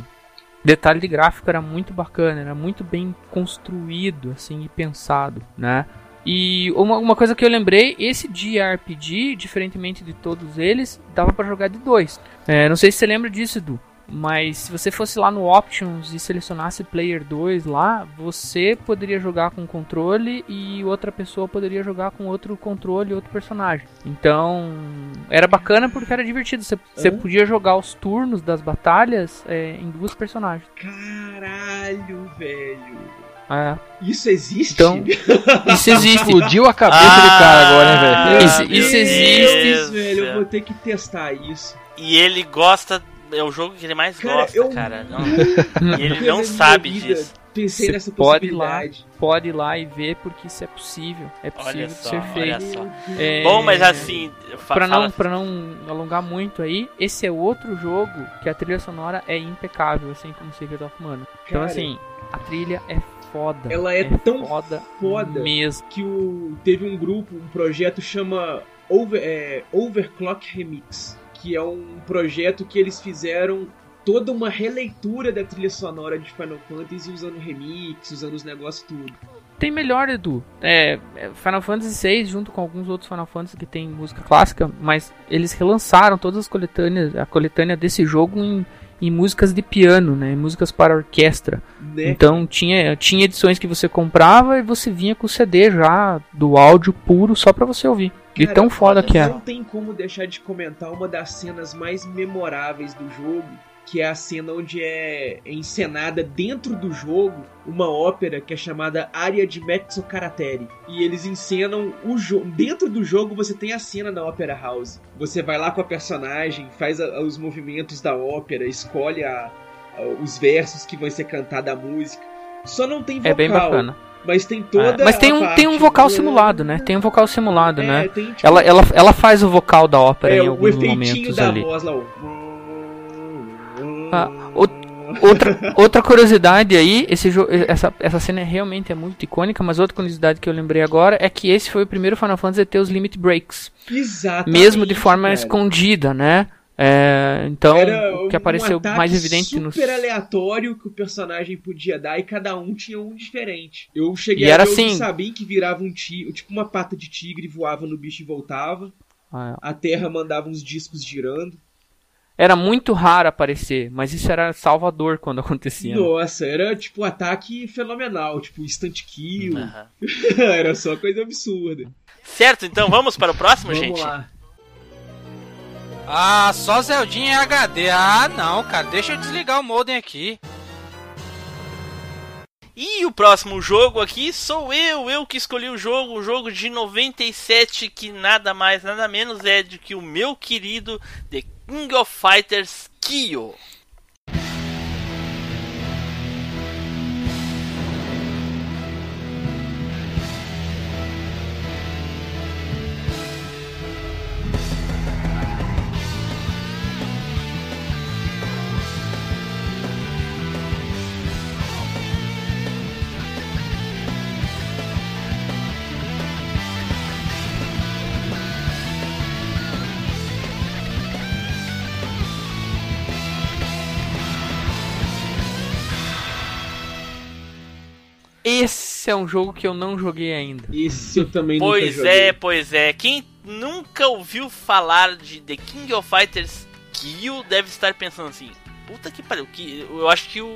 detalhe de gráfico era muito bacana, era muito bem construído, assim, e pensado, né? E uma, uma coisa que eu lembrei, esse JRPG, diferentemente de todos eles, dava pra jogar de dois. É, não sei se você lembra disso, Edu. Mas se você fosse lá no Options e selecionasse Player 2 lá, você poderia jogar com controle e outra pessoa poderia jogar com outro controle e outro personagem. Então, era bacana porque era divertido. Você, você podia jogar os turnos das batalhas é, em duas personagens. Caralho, velho. É. Isso existe? Então, *laughs* isso existe. Explodiu a cabeça do cara agora, hein, velho? Isso- isso Deus, existe. velho. Eu vou ter que testar isso. E ele gosta. É o jogo que ele mais Cara, gosta, eu cara. Não, e ele não sabe vida disso. Pensei nessa pode ir lá, possibilidade. pode ir lá e ver porque isso é possível. É possível só, ser olha feito. só. É, Bom, mas assim. Pra não, pra não alongar muito aí, esse é outro jogo que a trilha sonora é impecável, assim como Secret of Mana. Então, assim, a trilha é foda. Ela é tão foda, foda. mesmo. que o, teve um grupo, um projeto chama Over, é, Overclock Remix, que é um projeto que eles fizeram toda uma releitura da trilha sonora de Final Fantasy usando remix, usando os negócios tudo. Tem melhor, Edu. É, é, Final Fantasy VI, junto com alguns outros Final Fantasy que tem música clássica, mas eles relançaram todas as coletâneas, a coletânea desse jogo em, em músicas de piano, né? Em músicas para orquestra. Né? Então tinha, tinha edições que você comprava e você vinha com o CD já do áudio puro só pra você ouvir. De Cara, tão foda que é. Não tem como deixar de comentar uma das cenas mais memoráveis do jogo, que é a cena onde é encenada dentro do jogo uma ópera que é chamada Área de Mezzo Karateri. E eles encenam o jogo. Dentro do jogo você tem a cena da Opera House. Você vai lá com a personagem, faz a- os movimentos da ópera, escolhe a- a- os versos que vão ser cantados da música. Só não tem vocal. É bem bacana. Mas tem toda É, Mas tem a um, tem um vocal do- simulado, né? Tem um vocal simulado, É, né? tem, tipo, Ela, ela, ela faz o vocal da ópera é, em alguns momentos da ali. voz lá. o- Ah, Outra, outra curiosidade aí, esse essa, essa cena é realmente é muito icônica, mas outra curiosidade que eu lembrei agora é que esse foi o primeiro Final Fantasy a ter os limit breaks, Exatamente. mesmo de forma cara. escondida, né? É, então, Era o que um apareceu ataque mais evidente no super aleatório que o personagem podia dar e cada um tinha um diferente. Eu cheguei E a era ver assim. o Sabin que virava um tigre, tipo uma pata de tigre, voava no bicho e voltava. Ah, A Terra mandava uns discos girando. Era muito raro aparecer, mas isso era salvador *laughs* quando acontecia. né? Nossa, era tipo um ataque fenomenal, tipo instant kill. Aham. *laughs* era só coisa absurda. Certo, então vamos para o próximo, Vamos gente? lá. Ah, só Zeldinha é HD. Ah, não, cara. Deixa eu desligar o modem aqui. E o próximo jogo aqui sou eu, eu que escolhi o jogo, o jogo de 97, que nada mais, nada menos é do que o meu querido The King of Fighters Kyo. Esse é um jogo que eu não joguei ainda. Esse eu também nunca Pois joguei. é, pois é. Quem nunca ouviu falar de The King of Fighters Kyo deve estar pensando assim: puta que pariu, que eu acho que o,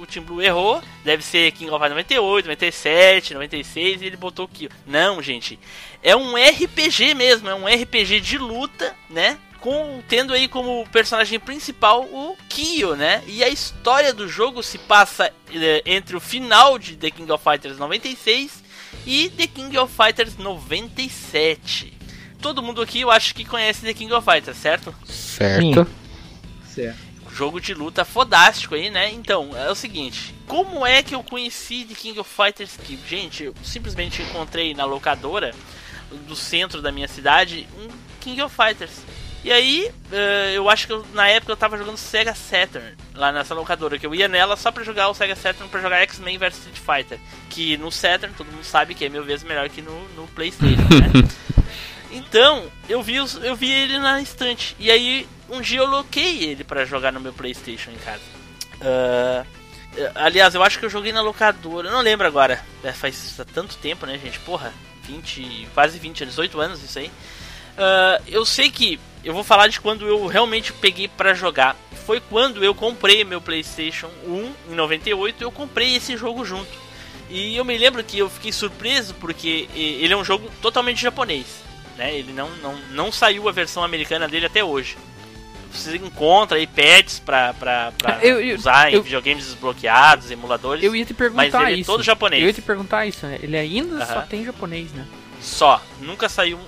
o Team Blue errou. Deve ser King of Fighters 98, 97, 96 e ele botou Kyo. Não, gente. É um RPG mesmo, é um RPG de luta, né? Com, tendo aí como personagem principal o Kyo, né? E a história do jogo se passa eh, entre o final de The King of Fighters 96 e The King of Fighters 97. Todo mundo aqui eu acho que conhece The King of Fighters, certo? Certo. Certo. Jogo de luta fodástico aí, né? Então, é o seguinte, como é que eu conheci The King of Fighters que, gente, eu simplesmente encontrei na locadora do centro da minha cidade um King of Fighters. E aí, eh, eu acho que eu- na época eu tava jogando Sega Saturn lá nessa locadora, que eu ia nela só pra jogar o Sega Saturn pra jogar X-Men vs Street Fighter, que no Saturn todo mundo sabe que é mil vezes melhor que no, no PlayStation, né? *laughs* Então, eu vi, os- eu vi ele na estante. E aí, um dia eu loquei ele pra jogar no meu PlayStation em casa. Eh, aliás, eu acho que eu joguei na locadora, eu não lembro agora. É, faz tanto tempo, né, gente? Porra, 20, quase 20, 18 anos isso aí. Ah, eu sei que eu vou falar de quando eu realmente peguei pra jogar. Foi quando eu comprei meu PlayStation 1 em 98, eu comprei esse jogo junto. E eu me lembro que eu fiquei surpreso porque ele é um jogo totalmente japonês. Né? Ele não, não, não saiu a versão americana dele até hoje. Você encontra aí pads pra, pra, pra *laughs* Eu- eu- usar em eu- videogames desbloqueados, emuladores. Eu ia te perguntar Mas ele é isso. todo japonês. Eu ia te perguntar isso, né? Ele ainda só Aham. tem japonês, né? Só. Nunca saiu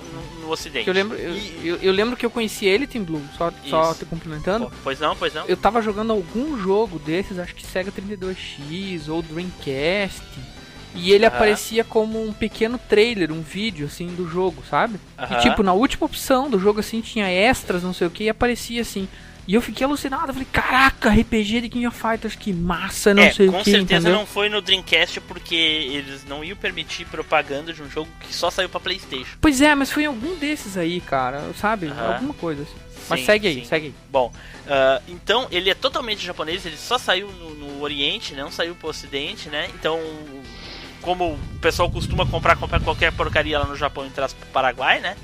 no, ocidente. Eu lembro, eu, E- eu, eu lembro que eu conheci ele, Team Blue, só, só te complementando. Pois não, pois não. Eu tava jogando algum jogo desses, acho que Sega 32X ou Dreamcast. E ele aparecia como um pequeno trailer, um vídeo assim do jogo, sabe? E tipo, na última opção do jogo assim tinha extras, não sei o que, e aparecia assim. E eu fiquei alucinado, eu falei, caraca, RPG de King of Fighters, que massa, não é, sei com o que, certeza entendeu? não foi no Dreamcast porque eles não iam permitir propaganda de um jogo que só saiu pra Playstation. Pois é, mas foi em algum desses aí, cara, sabe? Aham. Alguma coisa assim. Mas Sim, segue aí, sim. segue aí. Bom, ah, então ele é totalmente japonês, ele só saiu no, no Oriente, né, não saiu pro Ocidente, né? Então, como o pessoal costuma comprar, comprar qualquer porcaria lá no Japão e traz pro Paraguai, né?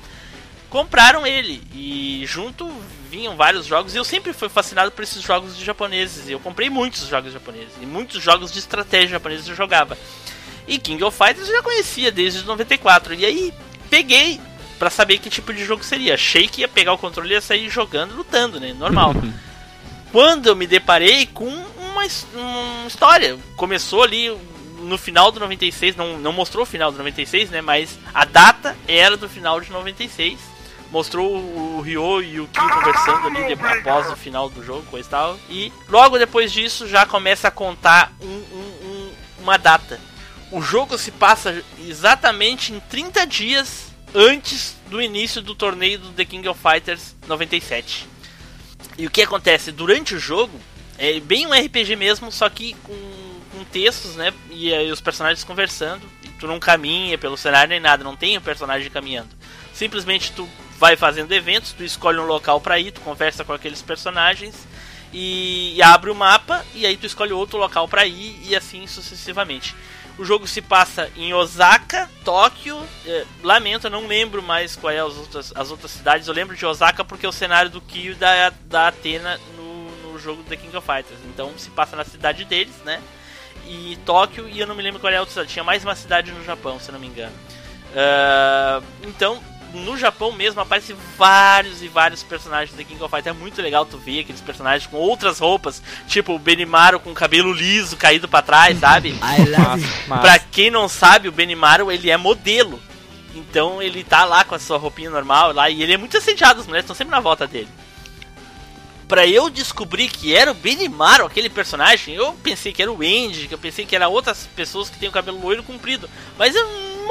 Compraram ele e junto vinham vários jogos e eu sempre fui fascinado por esses jogos de japoneses. Eu comprei muitos jogos japoneses e muitos jogos de estratégia japoneses eu jogava. E King of Fighters eu já conhecia desde 94. E aí peguei pra saber que tipo de jogo seria. Achei que ia pegar o controle e ia sair jogando, lutando, né? Normal. Quando eu me deparei com uma, uma história. Começou ali no final do 96, não, não mostrou o final do 96, né? Mas a data era do final de 96. Mostrou o Ryo e o Kyo conversando ali de- após o final do jogo, coisa e tal. E logo depois disso já começa a contar um- um- um- uma data. O jogo se passa exatamente em 30 dias antes do início do torneio do The King of Fighters 97. E o que acontece durante o jogo é bem um RPG mesmo, só que com, com textos, né? E aí os personagens conversando. E tu não caminha pelo cenário nem nada, não tem o personagem caminhando. Simplesmente tu vai fazendo eventos, tu escolhe um local pra ir, tu conversa com aqueles personagens e, e abre o mapa e aí tu escolhe outro local pra ir e assim sucessivamente. O jogo se passa em Osaka, Tóquio. eh, lamento, eu não lembro mais qual é as outras, as outras cidades. Eu lembro de Osaka porque é o cenário do Kyo da, da Atena no, no jogo The King of Fighters. Então se passa na cidade deles, né? E Tóquio, e eu não me lembro qual é a outra cidade. Tinha mais uma cidade no Japão, se não me engano. Ah, então, no Japão mesmo aparecem vários e vários personagens do King of Fighters. É muito legal tu ver aqueles personagens com outras roupas, tipo o Benimaru com cabelo liso caído pra trás, sabe? *laughs* Pra quem não sabe, o Benimaru ele é modelo. Então ele tá lá com a sua roupinha normal lá e ele é muito assediado, as mulheres estão sempre na volta dele. Pra eu descobrir que era o Benimaru, aquele personagem, eu pensei que era o Andy, que eu pensei que era outras pessoas que têm o cabelo loiro comprido. Mas eu,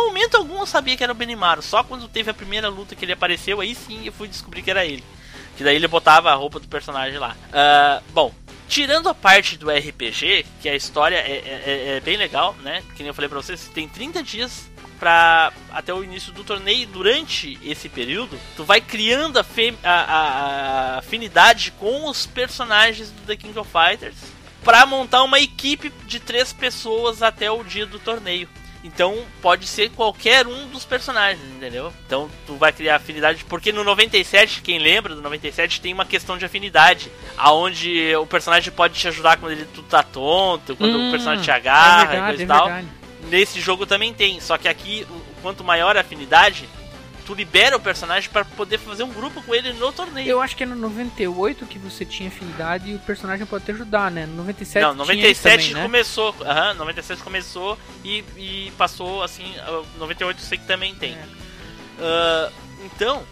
momento algum eu sabia que era o Benimaru. Só quando teve a primeira luta que ele apareceu, aí sim eu fui descobrir que era ele. Que daí ele botava a roupa do personagem lá. Ah, bom, tirando a parte do RPG, que a história é, é- é- é bem legal, né? Que nem eu falei pra vocês, tem 30 dias pra, até o início do torneio. Durante esse período, tu vai criando a- a- a afinidade com os personagens do The King of Fighters pra montar uma equipe de três pessoas até o dia do torneio. Então pode ser qualquer um dos personagens, entendeu? Então tu vai criar afinidade, porque no 97, quem lembra do 97, tem uma questão de afinidade, aonde o personagem pode te ajudar quando ele tu tá tonto, quando Hum, o personagem te agarra é verdade, e coisa e é tal. verdade. Nesse jogo também tem, só que aqui, quanto maior a afinidade, tu libera o personagem pra poder fazer um grupo com ele no torneio. Eu acho que é no 98 que você tinha afinidade e o personagem pode te ajudar, né? No 97 Não, tinha 97 isso também, né? começou. Aham, 97 começou e, e passou assim. ah, 98 eu sei que também tem. É. Ah, então,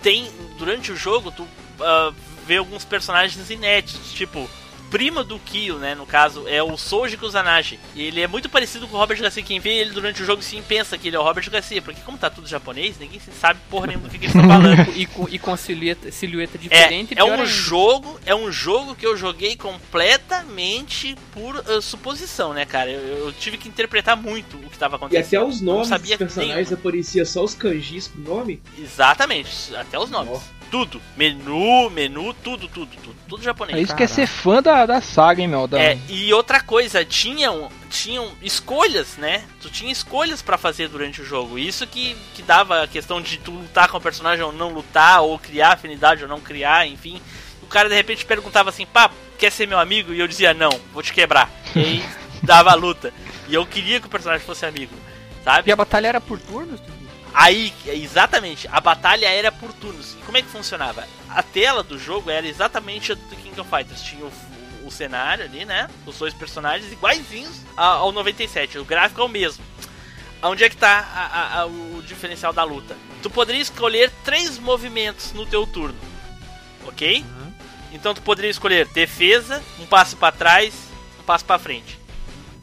tem. Durante o jogo, tu ah, vê alguns personagens inéditos, tipo. Prima do Kyo, né? No caso, é o Soji Kusanagi. E ele é muito parecido com o Robert Garcia. Quem vê ele durante o jogo sim pensa que ele é o Robert Garcia. Porque como tá tudo japonês, ninguém sabe porra nenhuma do que, que eles estão *laughs* falando. E com, e com a silhueta, silhueta É, diferente, é pior um ainda. jogo, é um jogo que eu joguei completamente por ah, suposição, né, cara? Eu, eu tive que interpretar muito o que estava E acontecendo. até os nomes dos personagens aparecia só os kanjis com nome. Exatamente, até os nomes. Tudo, menu, menu, tudo, tudo, tudo, tudo japonês. É isso que é ser fã da, da saga, hein, meu? Da... É, e outra coisa, tinham, tinham escolhas, né? Tu tinha escolhas pra fazer durante o jogo. Isso que, que dava a questão de tu lutar com o personagem ou não lutar, ou criar afinidade ou não criar, enfim. O cara de repente perguntava assim, pá, quer ser meu amigo? E eu dizia, não, vou te quebrar. *laughs* E aí dava a luta. E eu queria que o personagem fosse amigo, sabe? E a batalha era por turnos? Aí, exatamente, a batalha era por turnos. E como é que funcionava? A tela do jogo era exatamente a do King of Fighters. Tinha o, o cenário ali, né? Os dois personagens iguaizinhos ao 97. O gráfico é o mesmo. Onde é que tá a- a- o diferencial da luta? Tu poderia escolher três movimentos no teu turno, ok? Então tu poderia escolher defesa, um passo pra trás, um passo pra frente.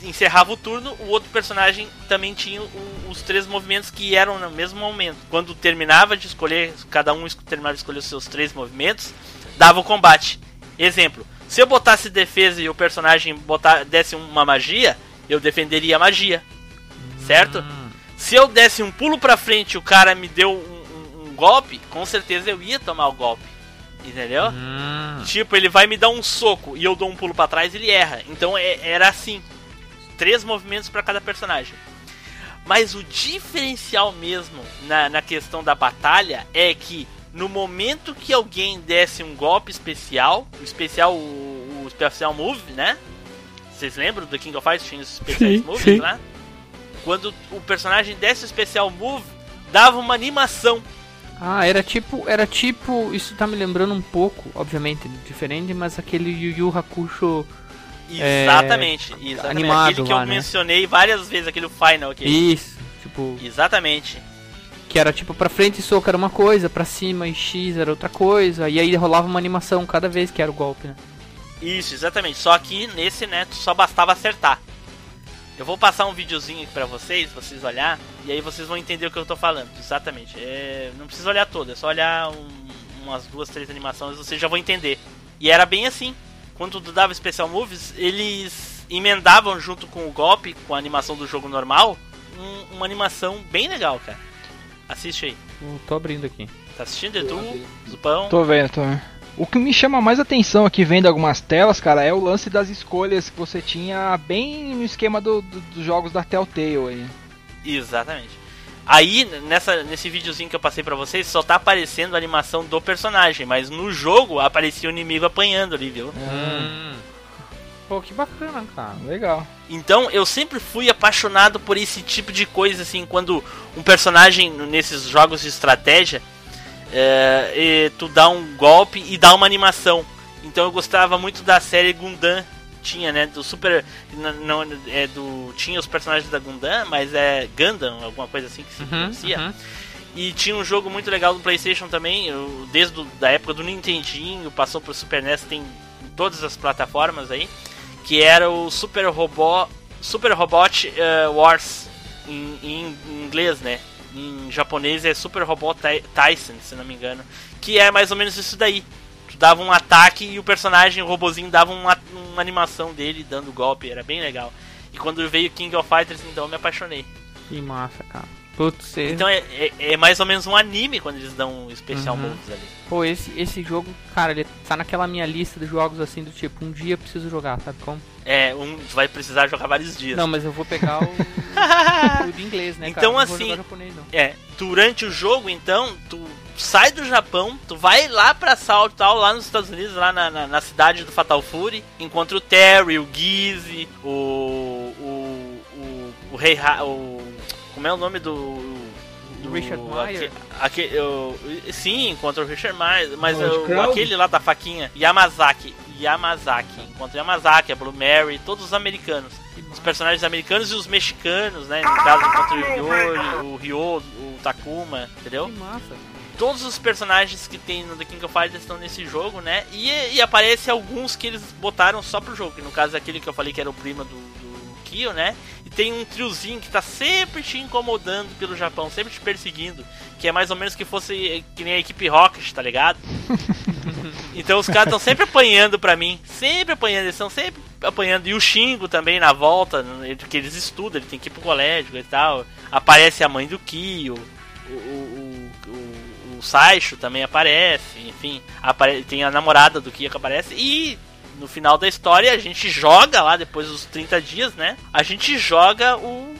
Encerrava o turno, o outro personagem também tinha o- os três movimentos que eram no mesmo momento. Quando terminava de escolher, cada um terminava de escolher os seus três movimentos, dava o combate. Exemplo: se eu botasse defesa e o personagem botar, desse uma magia, eu defenderia a magia, certo? Se eu desse um pulo pra frente e o cara me deu um, um- um golpe, com certeza eu ia tomar o golpe. Entendeu? Tipo, ele vai me dar um soco e eu dou um pulo pra trás ele erra. Então é- era assim. Três movimentos pra cada personagem. Mas o diferencial mesmo na, na questão da batalha é que no momento que alguém desse um golpe especial, o especial, o, o especial move, né? Vocês lembram do King of Fighters? Tinha os especiais Sim, moves sim. lá? Quando o personagem desse o especial move, dava uma animação. Ah, era tipo, era tipo, isso tá me lembrando um pouco, obviamente diferente, mas aquele Yu Yu Hakusho é, Exatamente, exatamente. animado Aquele que lá, eu né? mencionei várias vezes, aquele final aqui. Isso, tipo, Exatamente. que era tipo pra frente e soco era uma coisa, pra cima e X era outra coisa, e aí rolava uma animação cada vez que era o golpe, né? Isso, exatamente. Só que nesse, né, só bastava acertar. Eu vou passar um videozinho aqui pra vocês, vocês olhar, e aí vocês vão entender o que eu tô falando. Exatamente. É, não precisa olhar todo, é só olhar um- umas duas, três animações, vocês já vão entender. E era bem assim. Quando tu dava Special Moves, eles emendavam junto com o golpe, com a animação do jogo normal, um- uma animação bem legal, cara. Assiste aí. Eu tô abrindo aqui. Tá assistindo, Edu? Zupão? Tô vendo, tô vendo. O que me chama mais atenção aqui vendo algumas telas, cara, é o lance das escolhas que você tinha bem no esquema do- do- dos jogos da Telltale aí. Exatamente. Aí, nessa, nesse videozinho que eu passei pra vocês, só tá aparecendo a animação do personagem, mas no jogo aparecia o inimigo apanhando ali, viu? Pô, que bacana, cara. Legal. Então, eu sempre fui apaixonado por esse tipo de coisa, assim, quando um personagem nesses jogos de estratégia, é, e tu dá um golpe e dá uma animação. Então, eu gostava muito da série Gundam, tinha, né, do Super, não, é do, tinha os personagens da Gundam, mas é Gundam, alguma coisa assim que se Uhum, pronuncia. uhum. E tinha um jogo muito legal do PlayStation também, eu- desde do, da época do Nintendinho, passou pro Super NES, tem em todas as plataformas aí, que era o Super Robot, Super Robot eh, Wars em, em inglês, né? Em japonês é Super Robot Ty- Tyson, se não me engano, que é mais ou menos isso daí. Tu dava um ataque e o personagem, o robozinho, dava uma, uma animação dele dando golpe, era bem legal. E quando veio King of Fighters, então eu me apaixonei. Que massa, cara. Putz, esse- Então é, é, é mais ou menos um anime quando eles dão um special Uhum. ali. Pô, esse, esse jogo, cara, ele tá naquela minha lista de jogos assim do tipo, um dia eu preciso jogar, sabe como? É, um, vai precisar jogar vários dias. Não, mas eu vou pegar o, *laughs* o de inglês, né, cara? Então, vou assim, japonês, não. É, durante o jogo, então, tu sai do Japão, tu vai lá pra Salt tal, lá nos Estados Unidos, lá na, na, na cidade do Fatal Fury, encontra o Terry, o Gizzy, o. o. o. o Rei Ra- o. Como é o nome do. do Richard Meyer? aque- aque- eu- sim, contra o Richard Meyer, mas o- aquele lá da faquinha, Yamazaki, Yamazaki, contra o Yamazaki, a Blue Mary, todos os americanos. Os personagens americanos e os mexicanos, né? No caso, contra o Yori, o Ryo, o Takuma, entendeu? Que massa. Todos os personagens que tem no The King of Fighters estão nesse jogo, né? E, e aparece alguns que eles botaram só pro jogo. Que no caso aquele que eu falei que era o primo do, do Kyo, né? E tem um triozinho que tá sempre te incomodando pelo Japão, sempre te perseguindo. Que é mais ou menos que fosse que nem a equipe Rocket, tá ligado? *laughs* então os caras estão sempre apanhando pra mim. Sempre apanhando, eles estão sempre apanhando. E o Xingo também na volta, que eles estudam, ele tem que ir pro colégio e tal. Aparece a mãe do Kyo. Saicho também aparece, enfim, apare tem a namorada do Kyo que aparece e no final da história a gente joga lá depois dos 30 dias, né? A gente joga o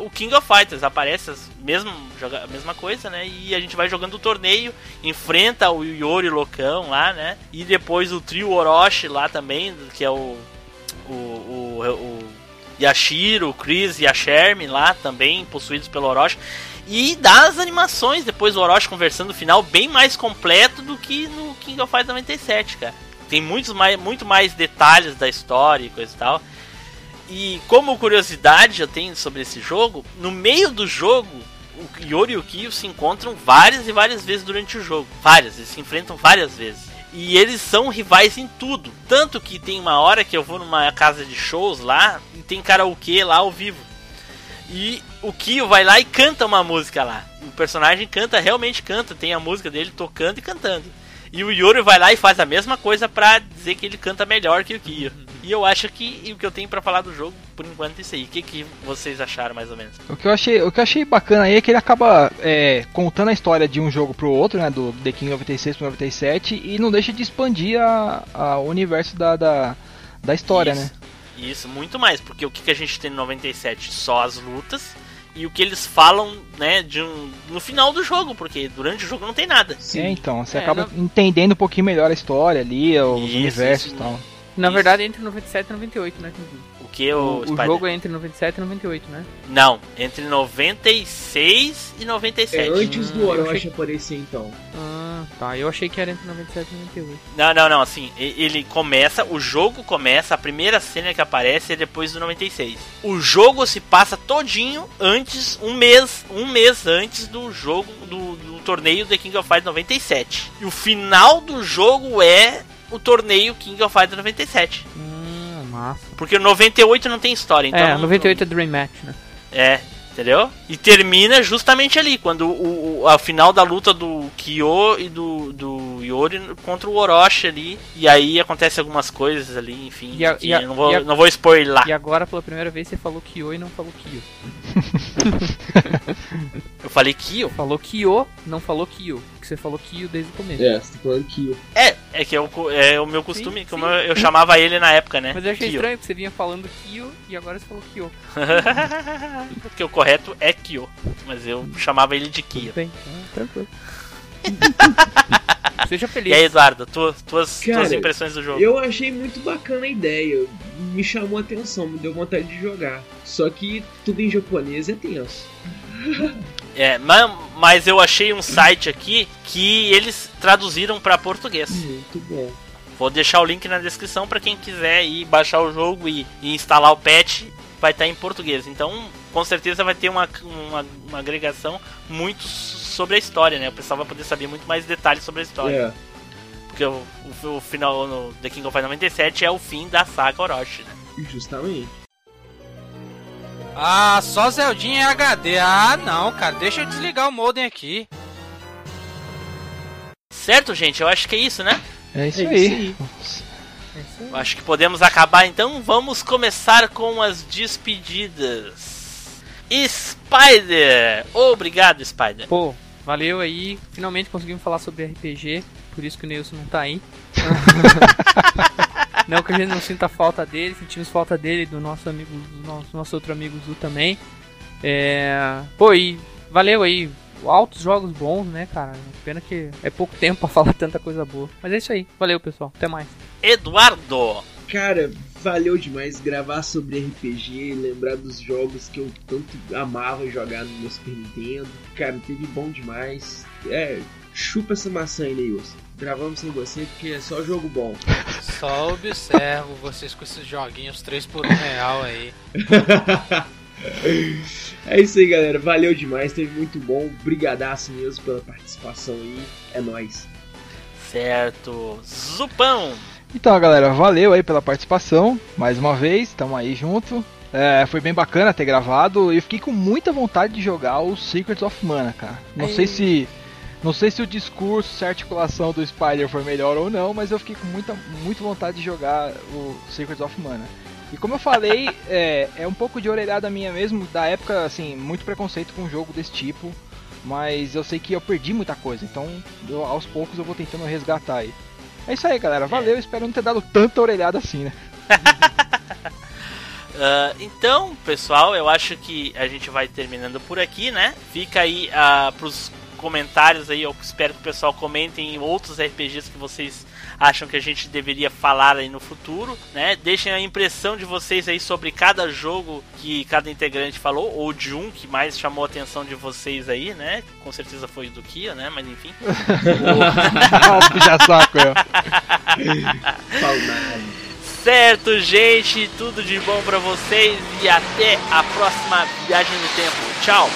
o, King of Fighters, aparece as mesmo joga a mesma coisa, né? E a gente vai jogando o torneio, enfrenta o Yori Loucão lá, né? E depois o trio Orochi lá também, que é o o, o, o Yashiro, o Chris e a Shermie lá também, possuídos pelo Orochi. E das animações, depois o Orochi conversando no final, bem mais completo do que no King of Fighters 97, cara. Tem muitos mais, muito mais detalhes da história e coisa e tal. E como curiosidade eu tenho sobre esse jogo, no meio do jogo, o Yori e o Kyo se encontram várias e várias vezes durante o jogo. Várias, eles se enfrentam várias vezes. E eles são rivais em tudo. Tanto que tem uma hora que eu vou numa casa de shows lá e tem karaokê lá ao vivo. E o Kyo vai lá e canta uma música lá. O personagem canta, realmente canta, tem a música dele tocando e cantando. E o Yori vai lá e faz a mesma coisa pra dizer que ele canta melhor que o Kyo. E eu acho que o que eu tenho pra falar do jogo, por enquanto, é isso aí. O que, que vocês acharam, mais ou menos? O que eu achei, o que eu achei bacana aí é que ele acaba é, contando a história de um jogo pro outro, né? Do The King 96 pro 97, e não deixa de expandir a, a- o universo da, da, da história, Isso. né? Isso, muito mais, porque o que, que a gente tem no 97? Só as lutas e o que eles falam, né, de um, no final do jogo, porque durante o jogo não tem nada. É, então, você É, acaba não- entendendo um pouquinho melhor a história ali, os Isso, universos isso. e tal. Na Isso. verdade, entre 97 e 98, né? O que o, O, o jogo é entre 97 e 98, né? Não, entre 96 e 97. É antes do Hum, eu Orochi achei- aparecer, então. Ah, tá. Eu achei que era entre 97 e 98. Não, não, não, assim, ele começa, o jogo começa, a primeira cena que aparece é depois do 96. O jogo se passa todinho antes, um mês, um mês antes do jogo, do, do torneio The King of Fighters 97. E o final do jogo é o torneio King of Fighters 97. Hum, massa. Porque o 98 não tem história, então... é, 98 é Dream Match, né? É, entendeu? E termina justamente ali, quando o, o a final da luta do Kyo e do, do Yori contra o Orochi ali. E aí acontece algumas coisas ali, enfim. E a- que e a- eu não vou, e a- não vou spoiler. E agora, pela primeira vez, você falou Kyo e não falou Kyo. Eu falei Kyo? Falou Kyo, não falou Kyo. Porque você falou Kyo desde o começo. É, você tá falando Kyo. É, é que é o, é o meu costume, Sim, como sim. eu, eu chamava ele na época, né? Mas eu achei Kyo. estranho, porque você vinha falando Kyo e agora você falou Kyo. *laughs* Porque o correto é Kyo. Mas eu chamava ele de Kyo. Bem, ah, tranquilo. *laughs* Seja feliz. E aí, Eduardo, tu- tuas, Cara, tuas impressões do jogo? Eu achei muito bacana a ideia. Me chamou a atenção, me deu vontade de jogar. Só que tudo em japonês é tenso. *laughs* É, ma- mas eu achei um site aqui que eles traduziram pra português. Muito bom. Vou deixar o link na descrição pra quem quiser ir baixar o jogo e, e instalar o patch. Vai estar em português. Então, com certeza vai ter uma, uma, uma agregação muito sobre a história, né? O pessoal vai poder saber muito mais detalhes sobre a história. É. Porque o, o- o final no The King of Fighters 97 é o fim da saga Orochi, né? Justamente. Ah, só Zeldinha é HD. Ah, não, cara. Deixa eu desligar o modem aqui. Certo, gente? Eu acho que é isso, né? É isso É aí. isso Eu Acho que podemos acabar então. Vamos começar com as despedidas. Spider! Obrigado, Spider. Pô, valeu aí. Finalmente conseguimos falar sobre RPG. Por isso que o Nilson não tá aí. *laughs* não que a gente não sinta falta dele, sentimos falta dele, do nosso amigo, do nosso, nosso outro amigo Zu também. É... Pô, e valeu aí. Altos jogos bons, né, cara? Pena que é pouco tempo pra *laughs* falar tanta coisa boa. Mas é isso aí. Valeu, pessoal. Até mais. Eduardo! Cara, valeu demais gravar sobre RPG, lembrar dos jogos que eu tanto amava jogar no meu Super Nintendo. Cara, teve bom demais. É, chupa essa maçã aí, Neilson. Gravamos sem você porque é só jogo bom. Só observo vocês com esses joguinhos 3 por 1 real aí. *laughs* É isso aí, galera. Valeu demais, teve muito bom. Brigadaço mesmo pela participação aí. É nóis. Certo. Zupão! Então, galera, valeu aí pela participação. Mais uma vez, estamos aí junto. É, foi bem bacana ter gravado. E eu fiquei com muita vontade de jogar o Secrets of Mana, cara. Não sei se. Não sei se o discurso, se a articulação do Spider foi melhor ou não, mas eu fiquei com muita, muita vontade de jogar o Secrets of Mana. E como eu falei, é, é um pouco de orelhada minha mesmo, da época, assim, muito preconceito com um jogo desse tipo. Mas eu sei que eu perdi muita coisa, então eu, aos poucos eu vou tentando resgatar aí. É isso aí, galera. Valeu, espero não ter dado tanta orelhada assim, né? Uh, *laughs* então, pessoal, eu acho que a gente vai terminando por aqui, né? Fica aí uh, pros comentários aí, eu espero que o pessoal comentem outros RPGs que vocês acham que a gente deveria falar aí no futuro, né? Deixem a impressão de vocês aí sobre cada jogo que cada integrante falou, ou de um que mais chamou a atenção de vocês aí, né? Com certeza foi o do Kia, né? Mas enfim. *laughs* Já saco, eu. Certo, gente, tudo de bom pra vocês e até a próxima viagem no tempo. Tchau.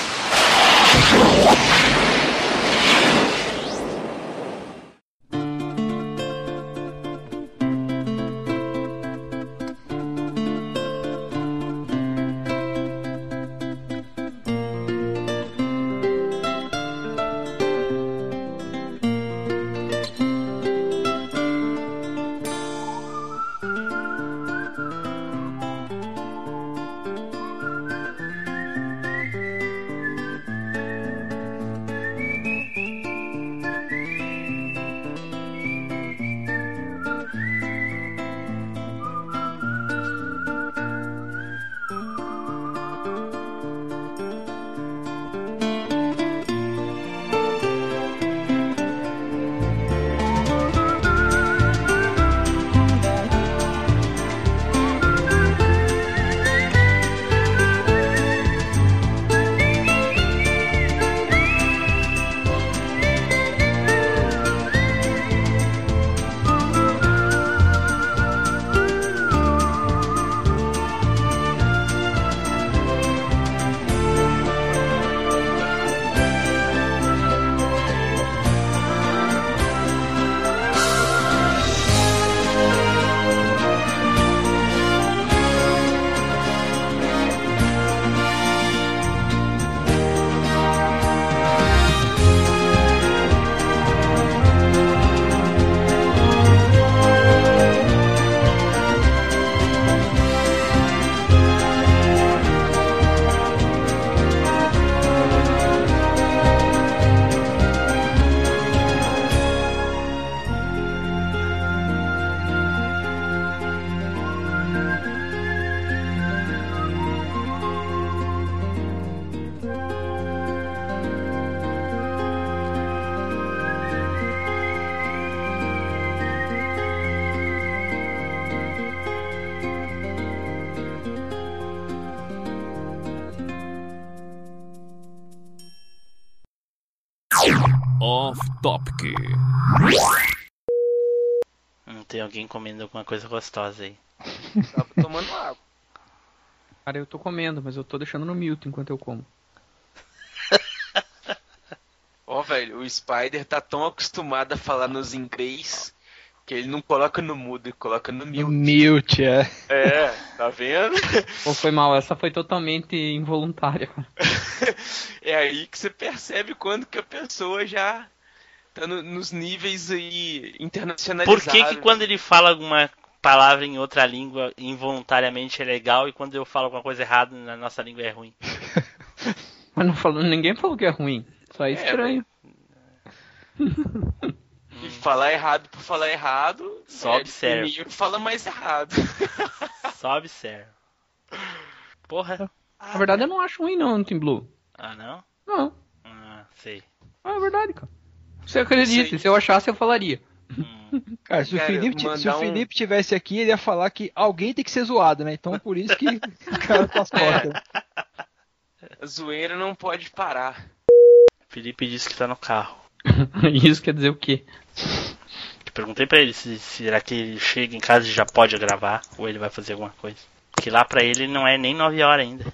Coisa gostosa aí. Tava tomando água. Cara, eu tô comendo, mas eu tô deixando no mute enquanto eu como. Ó, velho, o Spider tá tão acostumado a falar nos inglês que ele não coloca no mudo, ele coloca no mute. Mute, é. É, tá vendo? Pô, foi mal, essa foi totalmente involuntária. É aí que você percebe quando que a pessoa já tá no- nos níveis aí Por internacionalizados. que, que quando ele fala alguma palavra em outra língua involuntariamente é legal e quando eu falo alguma coisa errada na nossa língua é ruim? *laughs* Mas não falou, ninguém falou que é ruim. Só é estranho. *laughs* E falar errado por falar errado, Só é, observa. fala mais errado. *laughs* Só observa. Porra. Na verdade, eu não acho ruim, não, Team Blue. Ah, não? Não. Ah, sei. Ah, é verdade, cara. Você acredita? Se eu achasse, eu falaria. Cara, se, Cara, o Felipe, se o mandar um- Felipe tivesse aqui, ele ia falar que alguém tem que ser zoado, né? Então por isso que *laughs* o cara tá as costas. A zoeira não pode parar. Felipe disse que tá no carro. *laughs* Isso quer dizer o quê? Eu perguntei pra ele se será que ele chega em casa e já pode gravar ou ele vai fazer alguma coisa. Que lá pra ele não é nem 9 horas ainda.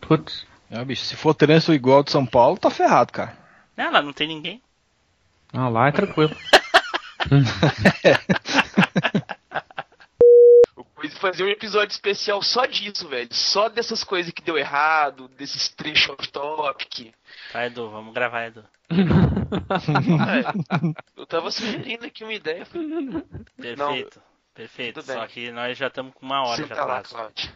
Putz. É, bicho, se for trânsito igual ao de São Paulo, tá ferrado, cara. Não, lá não tem ninguém. Não, lá é tranquilo. *laughs* O Coisa fazer um episódio especial só disso, velho. Só dessas coisas que deu errado, desses trechos off-topic. Tá, Edu, vamos gravar, Edu. É, eu tava sugerindo aqui uma ideia. Perfeito. Perfeito. Tudo bem. Só que nós já estamos com uma hora de Senta lá, atraso. Cláudio.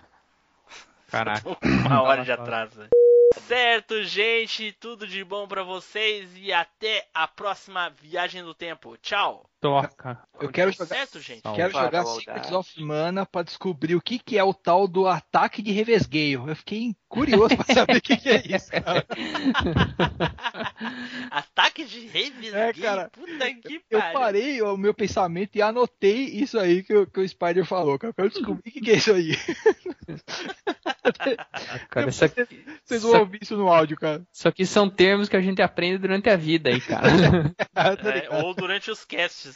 Caraca. Uma hora de atraso. né? Certo, gente. Tudo de bom pra vocês e até a próxima viagem do tempo. Tchau. Toca. Eu quero jogar, Certo, gente? quero jogar Secrets of Mana pra descobrir o que, que é o tal do ataque de revesgueio. Eu fiquei curioso pra saber o que, que é isso, cara. *laughs* Ataque de revisgueio. É, cara. Puta que Eu pariu. parei o meu pensamento e anotei isso aí que, o- que o Spider falou, cara. Eu quero descobrir o que, que é isso aí. *laughs* Cara, isso aqui, Vocês vão ouvir isso no áudio, cara. isso aqui são termos que a gente aprende durante a vida aí, cara. *laughs* Tá É, ou durante os casts,